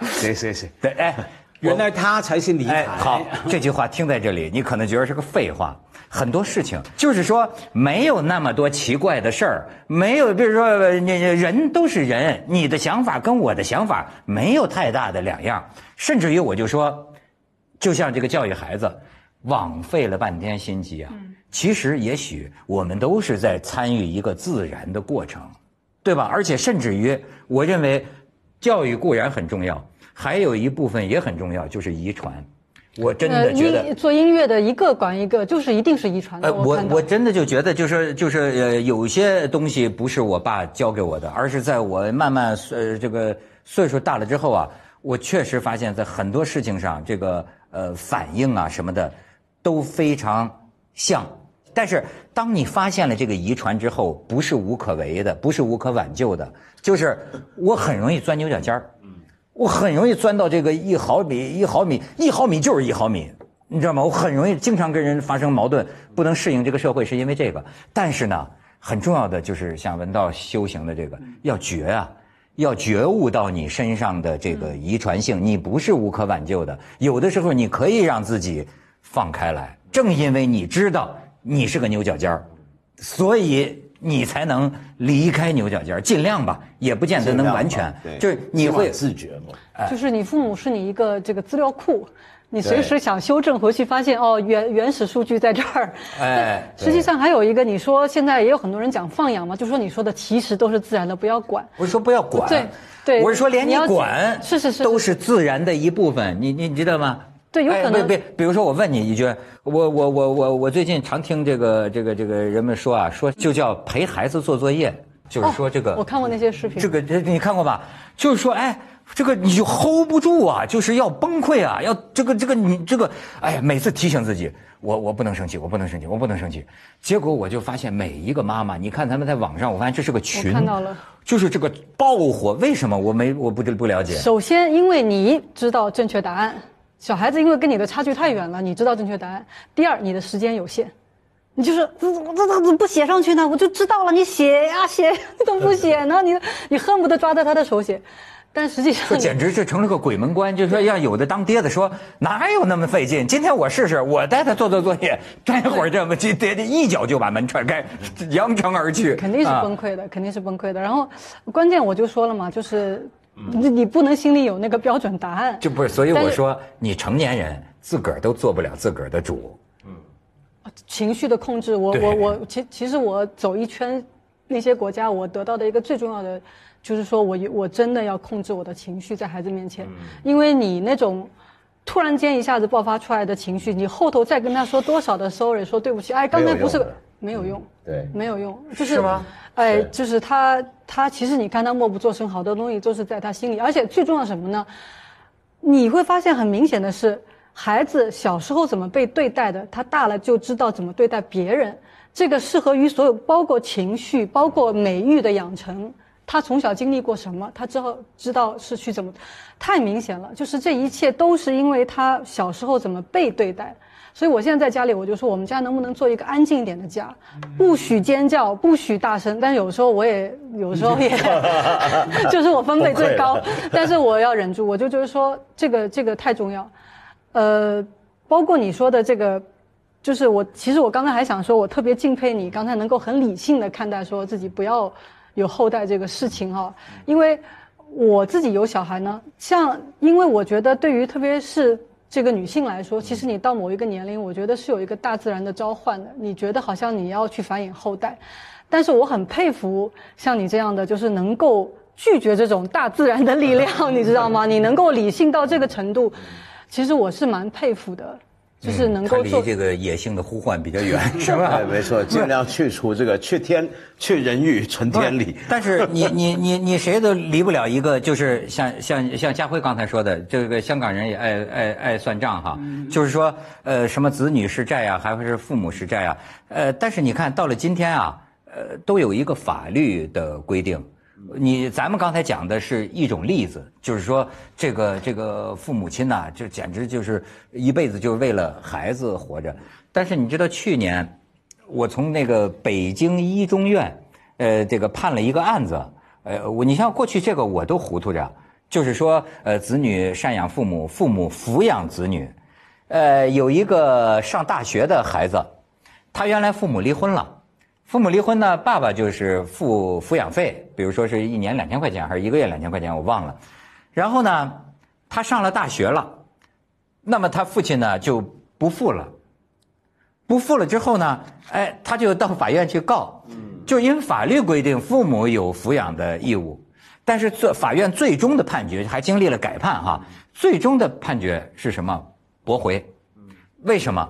谁谁谁？对，哎，原来他才是你。哎，好，这句话听在这里，你可能觉得是个废话。很多事情就是说，没有那么多奇怪的事儿，没有，比如说，你人都是人，你的想法跟我的想法没有太大的两样。甚至于，我就说，就像这个教育孩子，枉费了半天心机啊。其实，也许我们都是在参与一个自然的过程，对吧？而且，甚至于，我认为，教育固然很重要，还有一部分也很重要，就是遗传。我真的觉得，做音乐的一个管一个，就是一定是遗传的。我我真的就觉得，就是就是呃，有些东西不是我爸教给我的，而是在我慢慢呃这个岁数大了之后啊，我确实发现，在很多事情上，这个呃反应啊什么的都非常像。但是，当你发现了这个遗传之后，不是无可为的，不是无可挽救的，就是我很容易钻牛角尖儿，我很容易钻到这个一毫米、一毫米、一毫米就是一毫米，你知道吗？我很容易经常跟人发生矛盾，不能适应这个社会，是因为这个。但是呢，很重要的就是像文道修行的这个，要觉啊，要觉悟到你身上的这个遗传性，你不是无可挽救的，有的时候你可以让自己放开来，正因为你知道。你是个牛角尖儿，所以你才能离开牛角尖儿，尽量吧，也不见得能完全。就是你会自觉嘛？就是你父母是你一个这个资料库，你随时想修正回去，发现哦原原始数据在这儿。哎，实际上还有一个，你说现在也有很多人讲放养嘛，就说你说的其实都是自然的，不要管。我是说不要管。对对，我是说连你管是是是都是自然的一部分，你你知道吗？对，有可能。别别，比如说我问你一句，我我我我我最近常听这个这个这个人们说啊，说就叫陪孩子做作业，就是说这个。我看过那些视频。这个这你看过吧？就是说，哎。这个你就 hold 不住啊，就是要崩溃啊，要这个这个你这个，哎呀，每次提醒自己，我我不能生气，我不能生气，我不能生气。结果我就发现每一个妈妈，你看他们在网上，我发现这是个群，看到了，就是这个爆火。为什么我没我不不了解？首先，因为你知道正确答案，小孩子因为跟你的差距太远了，你知道正确答案。第二，你的时间有限，你就是这这这怎么不写上去呢？我就知道了，你写呀写，你怎么不写呢？你你恨不得抓着他的手写。但实际上，这简直是成了个鬼门关。就是说，要有的当爹的说，哪有那么费劲？今天我试试，我带他做做作业，待会儿这么就爹爹一脚就把门踹开，扬长而去。肯定是崩溃的，肯定是崩溃的。然后，关键我就说了嘛，就是你你不能心里有那个标准答案。就不是，所以我说，你成年人自个儿都做不了自个儿的主。嗯，情绪的控制，我我我，其其实我走一圈那些国家，我得到的一个最重要的。就是说我我真的要控制我的情绪在孩子面前，因为你那种突然间一下子爆发出来的情绪，你后头再跟他说多少的 sorry，说对不起，哎，刚才不是没有用，对，没有用，就是吗？哎，就是他他其实你看他默不作声，好多东西都是在他心里，而且最重要什么呢？你会发现很明显的是，孩子小时候怎么被对待的，他大了就知道怎么对待别人。这个适合于所有，包括情绪，包括美育的养成。他从小经历过什么？他之后知道是去怎么，太明显了。就是这一切都是因为他小时候怎么被对待。所以我现在在家里，我就说我们家能不能做一个安静一点的家，不许尖叫，不许大声。但有时候我也，有时候也，(laughs) 就是我分贝最高，但是我要忍住。我就就是说这个这个太重要。呃，包括你说的这个，就是我其实我刚才还想说，我特别敬佩你刚才能够很理性的看待说自己不要。有后代这个事情哈，因为我自己有小孩呢，像因为我觉得对于特别是这个女性来说，其实你到某一个年龄，我觉得是有一个大自然的召唤的，你觉得好像你要去繁衍后代，但是我很佩服像你这样的，就是能够拒绝这种大自然的力量，你知道吗？你能够理性到这个程度，其实我是蛮佩服的。就是能够离这个野性的呼唤比较远，(laughs) 是吧？没错，尽量去除这个去天去人欲存天理。但是你你你你谁都离不了一个，就是像像像家辉刚才说的，这个香港人也爱爱爱算账哈，就是说呃什么子女是债呀，还会是父母是债啊，呃，但是你看到了今天啊，呃，都有一个法律的规定。你咱们刚才讲的是一种例子，就是说这个这个父母亲呐，就简直就是一辈子就是为了孩子活着。但是你知道去年，我从那个北京一中院，呃，这个判了一个案子，呃，我你像过去这个我都糊涂着，就是说呃，子女赡养父母，父母抚养子女，呃，有一个上大学的孩子，他原来父母离婚了。父母离婚呢，爸爸就是付抚养费，比如说是一年两千块钱，还是一个月两千块钱，我忘了。然后呢，他上了大学了，那么他父亲呢就不付了，不付了之后呢，哎，他就到法院去告，就因为法律规定父母有抚养的义务，但是最法院最终的判决还经历了改判哈，最终的判决是什么？驳回，为什么？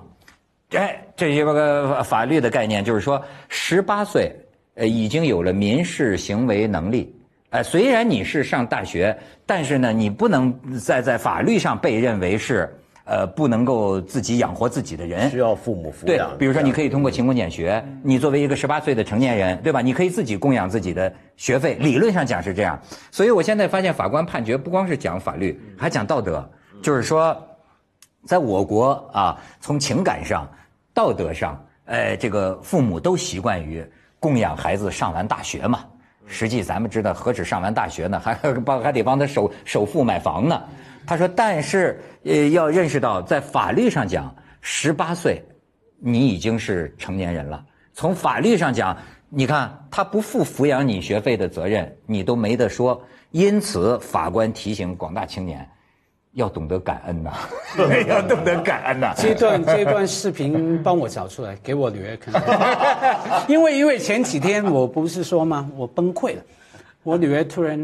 哎，这些个法律的概念就是说，十八岁呃已经有了民事行为能力，哎，虽然你是上大学，但是呢，你不能在在法律上被认为是呃不能够自己养活自己的人，需要父母抚养。对，比如说你可以通过勤工俭学，你作为一个十八岁的成年人，对吧？你可以自己供养自己的学费，理论上讲是这样。所以我现在发现法官判决不光是讲法律，还讲道德，就是说，在我国啊，从情感上。道德上，呃，这个父母都习惯于供养孩子上完大学嘛。实际咱们知道，何止上完大学呢，(laughs) 还帮还得帮他首首付买房呢。他说，但是呃，要认识到，在法律上讲，十八岁，你已经是成年人了。从法律上讲，你看他不负抚养你学费的责任，你都没得说。因此，法官提醒广大青年，要懂得感恩呐，(laughs) 要懂得感恩呐。这段这段视频帮我找出来，给我女儿看。(laughs) 因为因为前几天我不是说吗？我崩溃了。我女儿突然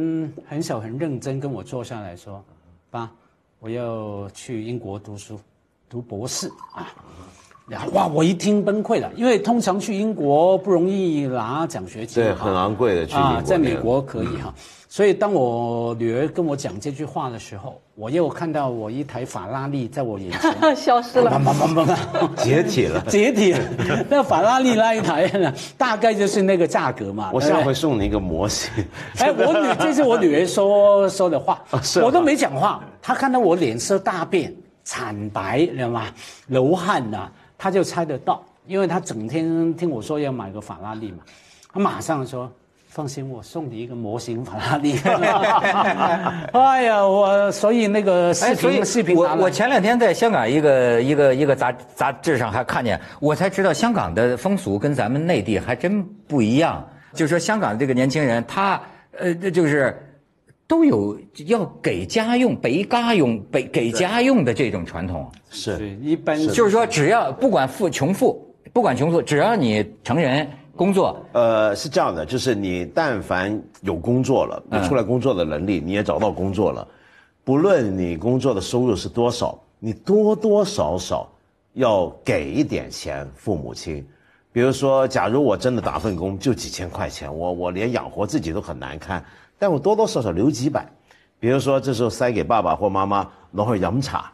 很小很认真跟我坐下来说：“爸，我要去英国读书，读博士啊。”哇！我一听崩溃了，因为通常去英国不容易拿奖学金，对，很昂贵的去啊。在美国可以哈，所以当我女儿跟我讲这句话的时候，我又看到我一台法拉利在我眼前 (laughs) 消失了，(laughs) 解体了，解体了。(laughs) 那法拉利那一台呢，大概就是那个价格嘛。我下回送你一个模型。哎，我女这是我女儿说说的话，我都没讲话，她看到我脸色大变，惨白，你知道吗？流汗呐。他就猜得到，因为他整天听我说要买个法拉利嘛，他马上说：“放心，我送你一个模型法拉利。(laughs) ”哎呀，我所以那个视频视频，我我前两天在香港一个一个一个杂杂志上还看见，我才知道香港的风俗跟咱们内地还真不一样。就说香港这个年轻人，他呃，就是。都有要给家用、北家用、北给家用的这种传统，是一般就是说，只要不管富穷富，不管穷富，只要你成人工作，呃，是这样的，就是你但凡有工作了，你出来工作的能力，你也找到工作了，不论你工作的收入是多少，你多多少少要给一点钱父母亲。比如说，假如我真的打份工就几千块钱，我我连养活自己都很难堪。但我多多少少留几百，比如说这时候塞给爸爸或妈妈然后饮茶，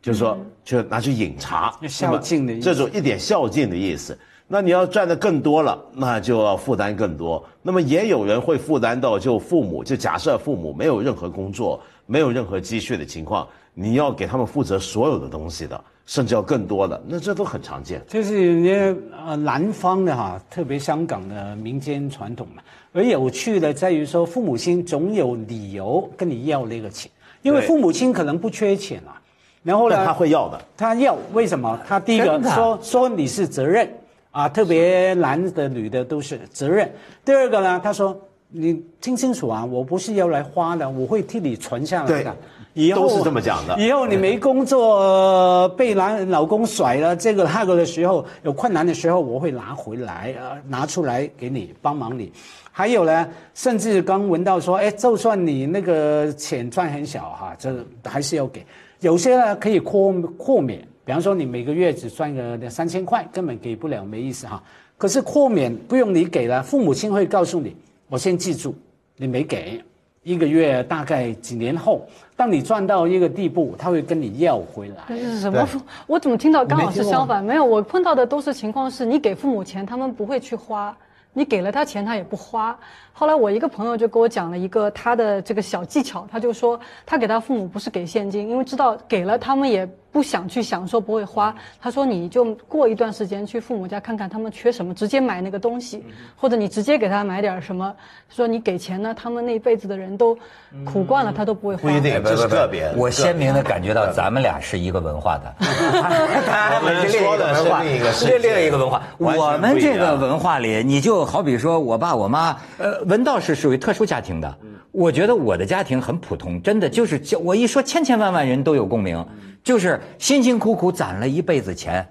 就是说就拿去饮茶，孝敬的意思，这种一点孝敬的意思。那你要赚的更多了，那就要负担更多。那么也有人会负担到，就父母就假设父母没有任何工作，没有任何积蓄的情况，你要给他们负责所有的东西的。甚至要更多的，那这都很常见。就是人家呃南方的哈，特别香港的民间传统嘛。而有趣的在于说，父母亲总有理由跟你要那个钱，因为父母亲可能不缺钱啊。然后呢，他会要的。他要为什么？他第一个说说你是责任啊，特别男的女的都是责任。第二个呢，他说你听清楚啊，我不是要来花的，我会替你存下来的。以后都是这么讲的。以后你没工作，被男老公甩了，这个那个的时候有困难的时候，我会拿回来，呃，拿出来给你帮忙你。还有呢，甚至刚闻到说，哎，就算你那个钱赚很小哈，这还是要给。有些呢可以豁豁免，比方说你每个月只赚个两三千块，根本给不了，没意思哈。可是豁免不用你给了，父母亲会告诉你，我先记住，你没给。一个月大概几年后，当你赚到一个地步，他会跟你要回来。这是什么？我怎么听到刚好是相反？没有，我碰到的都是情况是你给父母钱，他们不会去花；你给了他钱，他也不花。后来我一个朋友就给我讲了一个他的这个小技巧，他就说他给他父母不是给现金，因为知道给了他们也。不想去享受，不会花。他说：“你就过一段时间去父母家看看，他们缺什么，直接买那个东西，或者你直接给他买点什么。说你给钱呢，他们那一辈子的人都苦惯了，他都不会花。不一定，这是个别。我鲜明的感觉到咱们俩是一个文化的。(laughs) 他们说的是另一个，是另一个文化。我们这个文化里，你就好比说我爸我妈，呃，文道是属于特殊家庭的。我觉得我的家庭很普通，真的就是我一说，千千万万人都有共鸣。”就是辛辛苦苦攒了一辈子钱，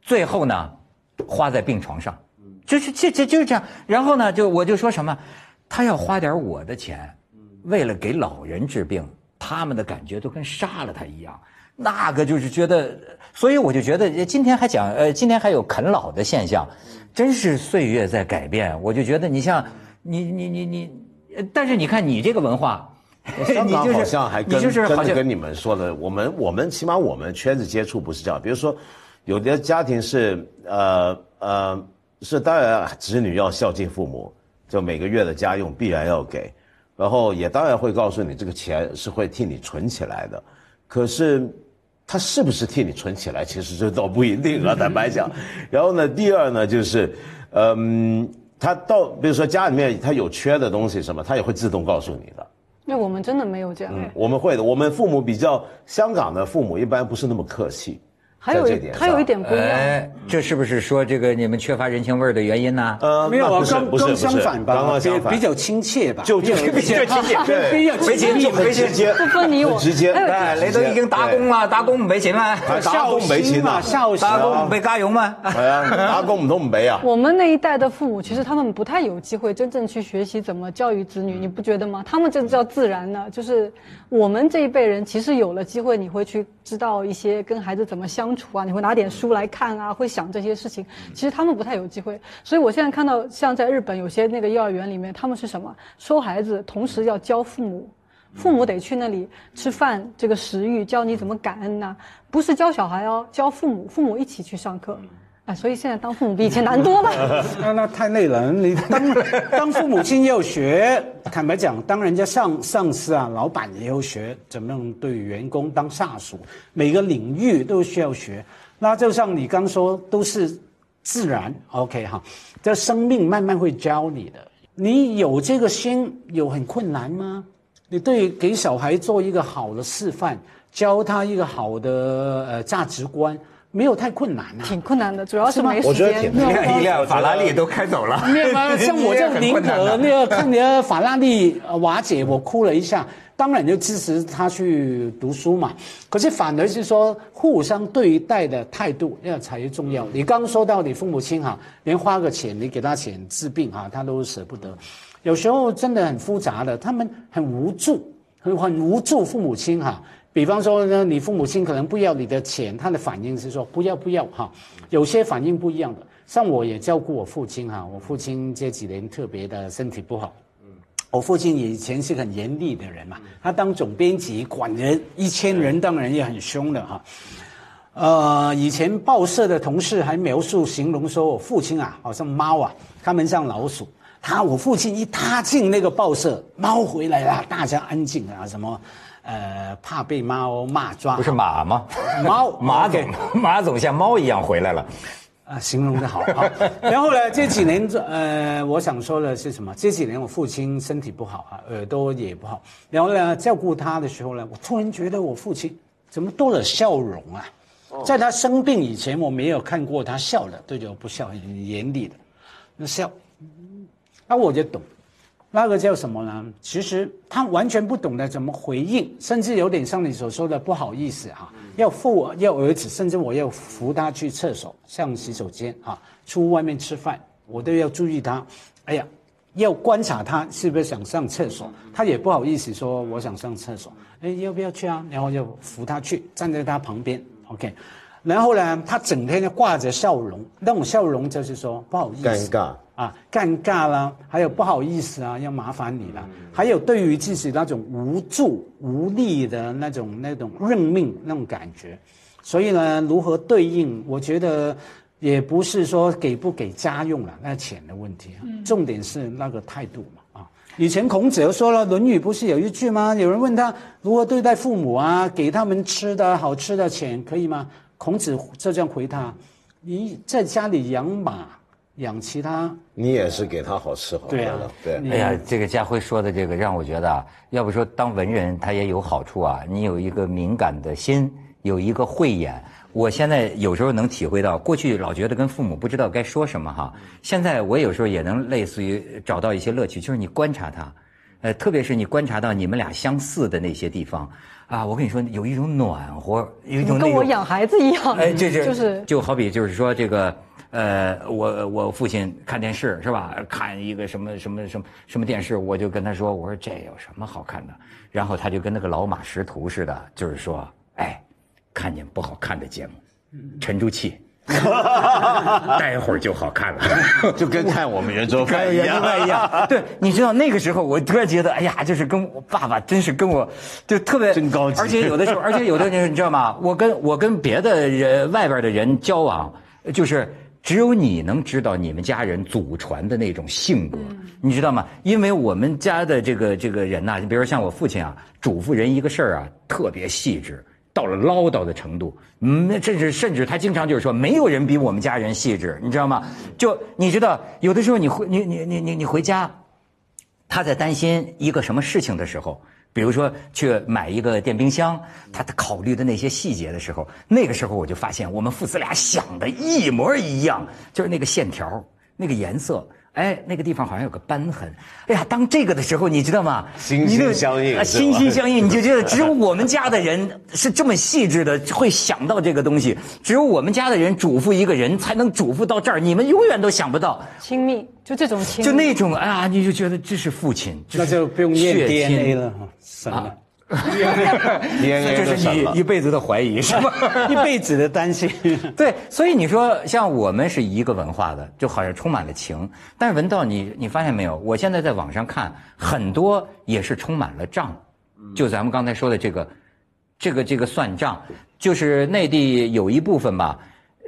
最后呢，花在病床上，就是这这就是这样。然后呢，就我就说什么，他要花点我的钱，为了给老人治病，他们的感觉都跟杀了他一样。那个就是觉得，所以我就觉得今天还讲，呃，今天还有啃老的现象，真是岁月在改变。我就觉得你像你你你你，但是你看你这个文化。香港 (laughs) 好像还跟跟跟你们说的，我们我们起码我们圈子接触不是这样。比如说，有的家庭是呃呃是当然子女要孝敬父母，就每个月的家用必然要给，然后也当然会告诉你这个钱是会替你存起来的。可是他是不是替你存起来，其实这倒不一定啊，(laughs) 坦白讲。然后呢，第二呢就是，嗯，他到比如说家里面他有缺的东西什么，他也会自动告诉你的。那我们真的没有这样。嗯，我们会的。我们父母比较香港的父母一般不是那么客气，还有一点还有一点不一样，哎，这是不是说这个你们缺乏人情味的原因呢？呃没有刚刚不是不是相反吧，刚刚相反，比比较亲切吧，就就比较亲切 (laughs) 对比较没钱亲密很直接，不分你我很直接。哎，你都已经打工了，打工沒錢嘛？啊打工沒錢啊孝心打嘛，工沒家用嘛？係啊，打工唔通唔俾啊？(laughs) 我们那一代的父母，其实他们不太有机会真正去学习怎么教育子女，你不觉得吗？他们这叫自然呢，就是我们这一辈人，其实有了机会，你会去知道一些跟孩子怎么相处啊，你会拿点书来看啊，会想这些事情。其实他们不太有机会，所以我现在看到像在日本有些那个幼儿园里面，他们是什么收孩子，同时要教父母。父母得去那里吃饭，这个食欲教你怎么感恩呐、不是教小孩哦，教父母，父母一起去上课。哎，所以现在当父母比以前难多了。(laughs) 那那太累了。你当 (laughs) 当父母亲要学，坦白讲，当人家上上司啊、老板也要学怎么样对员工当下属，每个领域都需要学。那就像你刚说，都是自然，OK 哈，这生命慢慢会教你的。你有这个心，有很困难吗？你对给小孩做一个好的示范，教他一个好的呃价值观，没有太困难啊。挺困难的，主要是没时我觉得。一辆一辆法拉利都开走了。没有啊，像我这样宁可那个看你的法拉利呃瓦解，我哭了一下，当然就支持他去读书嘛。可是反而是说互相对待的态度那才重要。你刚说到你父母亲哈，连花个钱你给他钱治病哈，他都舍不得。有时候真的很复杂的，他们很无助，很很无助。父母亲哈，比方说呢，你父母亲可能不要你的钱，他的反应是说不要不要哈，有些反应不一样的。像我也照顾我父亲哈，我父亲这几年特别的身体不好。我父亲以前是很严厉的人嘛，他当总编辑管人一千人，当然也很凶的哈。呃，以前报社的同事还描述形容说我父亲啊，好像猫啊，他们像老鼠。他我父亲一踏进那个报社，猫回来了，大家安静啊，什么，呃，怕被猫骂抓，不是马吗？猫 (laughs) 马总，马总像猫一样回来了。啊，形容的好啊。(laughs) 然后呢，这几年呃，我想说的是什么？这几年我父亲身体不好啊，耳朵也不好。然后呢，照顾他的时候呢，我突然觉得我父亲怎么多了笑容啊？在他生病以前，我没有看过他笑的，对着我不笑，很严厉的，那笑。那我就懂，那个叫什么呢？其实他完全不懂得怎么回应，甚至有点像你所说的不好意思哈、要扶要儿子，甚至我要扶他去厕所，上洗手间啊，出外面吃饭，我都要注意他。哎呀，要观察他是不是想上厕所，他也不好意思说我想上厕所，哎，要不要去啊？然后就扶他去，站在他旁边，OK。然后呢，他整天就挂着笑容，那种笑容就是说不好意思，尴尬啊，尴尬啦，还有不好意思啊，要麻烦你了，还有对于自己那种无助无力的那种那种认命那种感觉，所以呢，如何对应，我觉得也不是说给不给家用了那钱的问题啊，重点是那个态度嘛啊。以前孔子又说了，《论语》不是有一句吗？有人问他如何对待父母啊，给他们吃的好吃的钱可以吗？孔子就这样回他：你在家里养马，养其他你也是给他好吃好喝对啊的，对哎呀，这个家辉说的这个让我觉得啊，要不说当文人他也有好处啊，你有一个敏感的心，有一个慧眼。我现在有时候能体会到，过去老觉得跟父母不知道该说什么哈，现在我有时候也能类似于找到一些乐趣，就是你观察他，呃，特别是你观察到你们俩相似的那些地方啊，我跟你说有一种暖和，有一种那跟我养孩子一样，哎，这是就是就好比就是说这个，呃，我我父亲看电视是吧？看一个什么什么什么什么电视，我就跟他说，我说这有什么好看的？然后他就跟那个老马识途似的，就是说，哎，看见不好看的节目，沉住气，(laughs) 待会儿就好看了。(laughs) 就跟看我们圆桌饭一样。一样。对，你知道那个时候，我突然觉得，哎呀，就是跟我爸爸，真是跟我，就特别真高级而且有的时候，而且有的时候，你知道吗？我跟我跟别的人外边的人交往，就是只有你能知道你们家人祖传的那种性格，你知道吗？因为我们家的这个这个人呐、你比如说像我父亲啊，嘱咐人一个事儿啊，特别细致。到了唠叨的程度，嗯，甚至甚至他经常就是说，没有人比我们家人细致，你知道吗？就你知道，有的时候你回你你你你你回家，他在担心一个什么事情的时候，比如说去买一个电冰箱，他考虑的那些细节的时候，那个时候我就发现我们父子俩想的一模一样，就是那个线条、那个颜色。哎，那个地方好像有个斑痕。哎呀，当这个的时候，你知道吗？心心相印，心心相印，你就觉得只有 (laughs) 我们家的人是这么细致的，会想到这个东西。只有我们家的人嘱咐一个人，才能嘱咐到这儿。你们永远都想不到。亲密，就这种亲，就那种哎呀，你就觉得这是父亲，那就不用验 DNA 了哈，(laughs) 这是你一辈子的怀疑，是吗？(laughs) 一辈子的担心。(laughs) 对，所以你说像我们是一个文化的，就好像充满了情。但是文道，你你发现没有？我现在在网上看很多也是充满了账，就咱们刚才说的这个，这个这个算账，就是内地有一部分吧，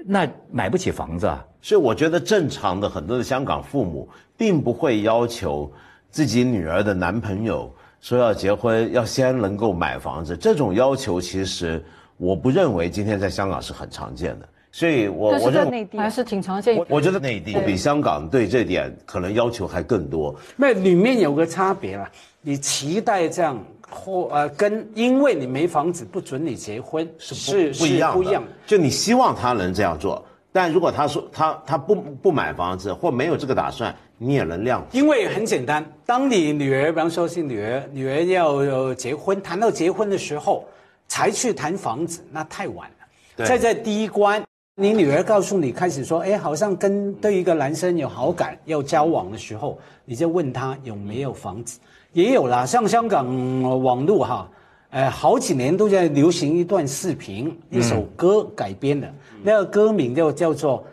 那买不起房子啊。所以我觉得正常的很多的香港父母并不会要求自己女儿的男朋友。说要结婚要先能够买房子，这种要求其实我不认为今天在香港是很常见的，所以我我在内地还是挺常见。我我觉得内地比香港对这点可能要求还更多。那里面有个差别了，你期待这样或呃跟因为你没房子不准你结婚是不一样不一样。就你希望他能这样做，但如果他说他他不不买房子或没有这个打算。你也能谅因为很简单，当你女儿，比方说是女儿，女儿要结婚，谈到结婚的时候，才去谈房子，那太晚了。在这第一关，你女儿告诉你开始说，哎，好像跟对一个男生有好感，要交往的时候，你就问他有没有房子，也有啦，像香港网络哈，呃，好几年都在流行一段视频，一首歌改编的，那个歌名就叫做。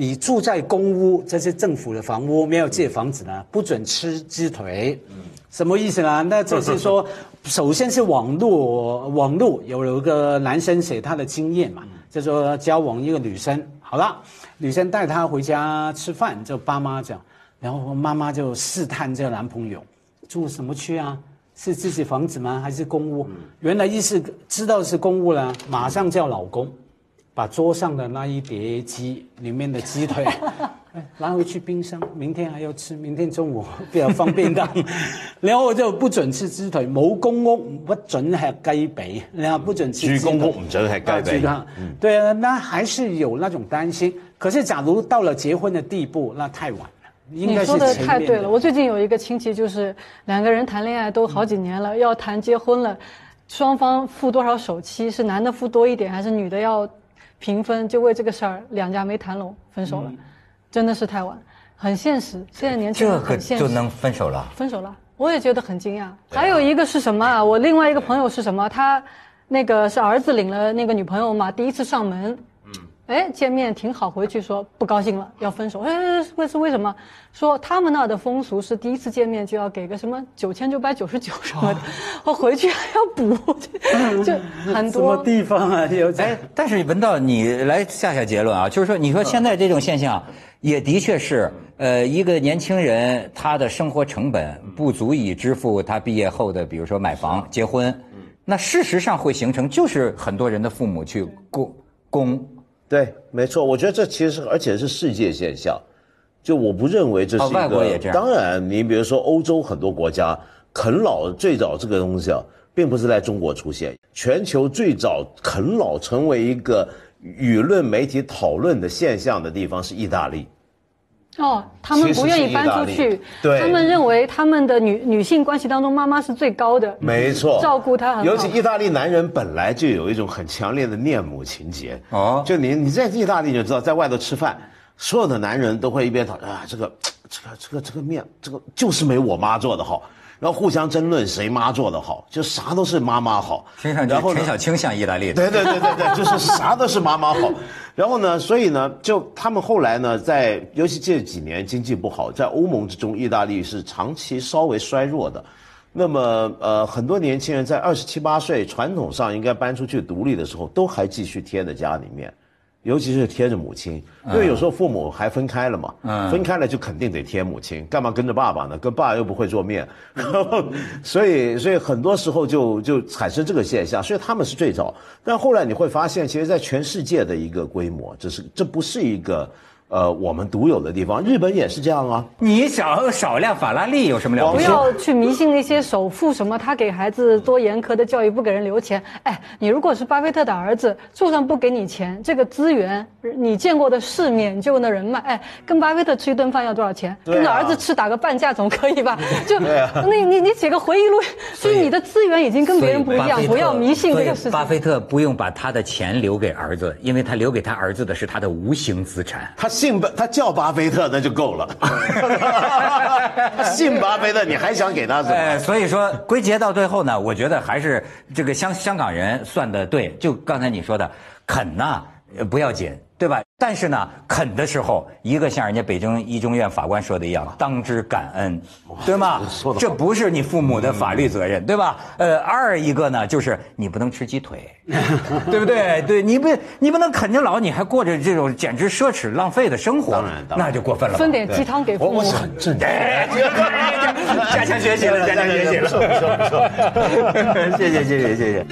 你住在公屋，这是政府的房屋，没有借房子呢，不准吃鸡腿。嗯，什么意思呢？那就是说，(laughs) 首先是网络，网络有有一个男生写他的经验嘛，就说交往一个女生，好了，女生带他回家吃饭，就爸妈讲，然后妈妈就试探这个男朋友住什么区啊？是自己房子吗？还是公屋？原来意思知道是公屋了，马上叫老公。把桌上的那一碟鸡里面的鸡腿 (laughs) 拿回去冰箱，明天还要吃，明天中午比较方便当。(laughs) 然后就不准吃鸡腿，冇公屋不准吃鸡髀，然后不准吃。居公屋唔准吃鸡髀。对啊，那还是有那种担心。可是假如到了结婚的地步，那太晚了。你说的太对了。我最近有一个亲戚，就是两个人谈恋爱都好几年了，要谈结婚了，双方付多少首期？是男的付多一点，还是女的要？平分就为这个事儿，两家没谈拢，分手了，真的是太晚，很现实。现在年轻人很现实，就能分手了。分手了，我也觉得很惊讶。还有一个是什么啊？我另外一个朋友是什么？他那个是儿子领了那个女朋友嘛，第一次上门。哎，见面挺好，回去说不高兴了，要分手。哎，为是为什么？说他们那的风俗是第一次见面就要给个什么九千九百九十九什么的，我回去还要补，就 (laughs) 很多。什么地方啊？有哎，但是文道，你来下下结论啊，就是说，你说现在这种现象，也的确是，呃，一个年轻人他的生活成本不足以支付他毕业后的，比如说买房、结婚，那事实上会形成就是很多人的父母去供供。对，没错，我觉得这其实是，而且是世界现象。就我不认为这是一个。外国也这样。当然，你比如说欧洲很多国家啃老最早这个东西啊，并不是在中国出现。全球最早啃老成为一个舆论媒体讨论的现象的地方是意大利。哦，他们不愿意搬出去，对，他们认为他们的女女性关系当中，妈妈是最高的，没错，照顾她很好。尤其意大利男人本来就有一种很强烈的恋母情节，哦，就你你在意大利就知道，在外头吃饭，所有的男人都会一边讨啊，这个这个这个这个面，这个就是没我妈做的好。然后互相争论谁妈做的好，就啥都是妈妈好。然后陈小青像意大利的。对对对对对，就是啥都是妈妈好。(laughs) 然后呢，所以呢，就他们后来呢，在尤其这几年经济不好，在欧盟之中，意大利是长期稍微衰弱的。那么呃，很多年轻人在二十七八岁，传统上应该搬出去独立的时候，都还继续贴在家里面。尤其是贴着母亲，因为有时候父母还分开了嘛，分开了就肯定得贴母亲，干嘛跟着爸爸呢？跟爸又不会做面，(laughs) 所以所以很多时候就就产生这个现象，所以他们是最早。但后来你会发现，其实，在全世界的一个规模，这是这不是一个呃我们独有的地方。日本也是这样啊。你少少量法拉利有什么了不起不？要去迷信那些首富什么，他给孩子多严苛的教育，不给人留钱。哎，你如果是巴菲特的儿子，就算不给你钱，这个资源你见过的世面，你见过的人脉，哎，跟巴菲特吃一顿饭要多少钱？跟着儿子吃打个半价总可以吧？就啊那你你写个回忆录，就是你的资源已经跟别人不一样，不要迷信这个事情所以巴。菲特不用把他的钱留给儿子，因为他留给他儿子的是他的无形资产。他姓巴，他叫巴菲特那就够了。(laughs) 他姓巴菲特，你还想给他什呃，么？所以说归结到最后呢，我觉得还是这个香香港人算的对，就刚才你说的，啃呐、呃不要紧，对吧？但是呢，啃的时候，一个像人家北京一中院法官说的一样，当知感恩，对吗这不是你父母的法律责任，对吧？呃，二一个呢，就是你不能吃鸡腿，(laughs) 对不对？对你不你不能啃着老，你还过着这种简直奢侈浪费的生活，当然当然那就过分了。分点鸡汤给父母我我。是很正经。(laughs) 加强学习了，加强学习了，不错不错不错。谢谢谢谢谢谢。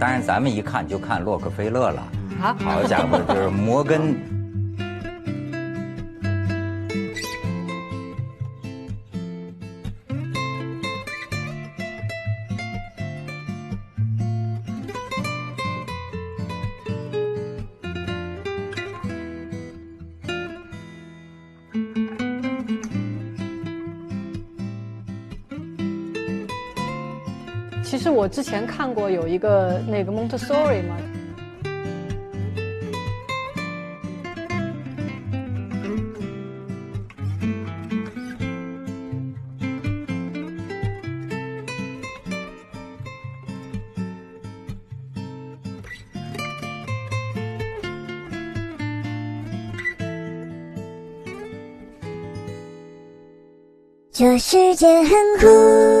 当然，咱们一看就看洛克菲勒了。啊好家伙，就是摩根。我之前看过有一个那个 Montessori 嘛，这世界很酷。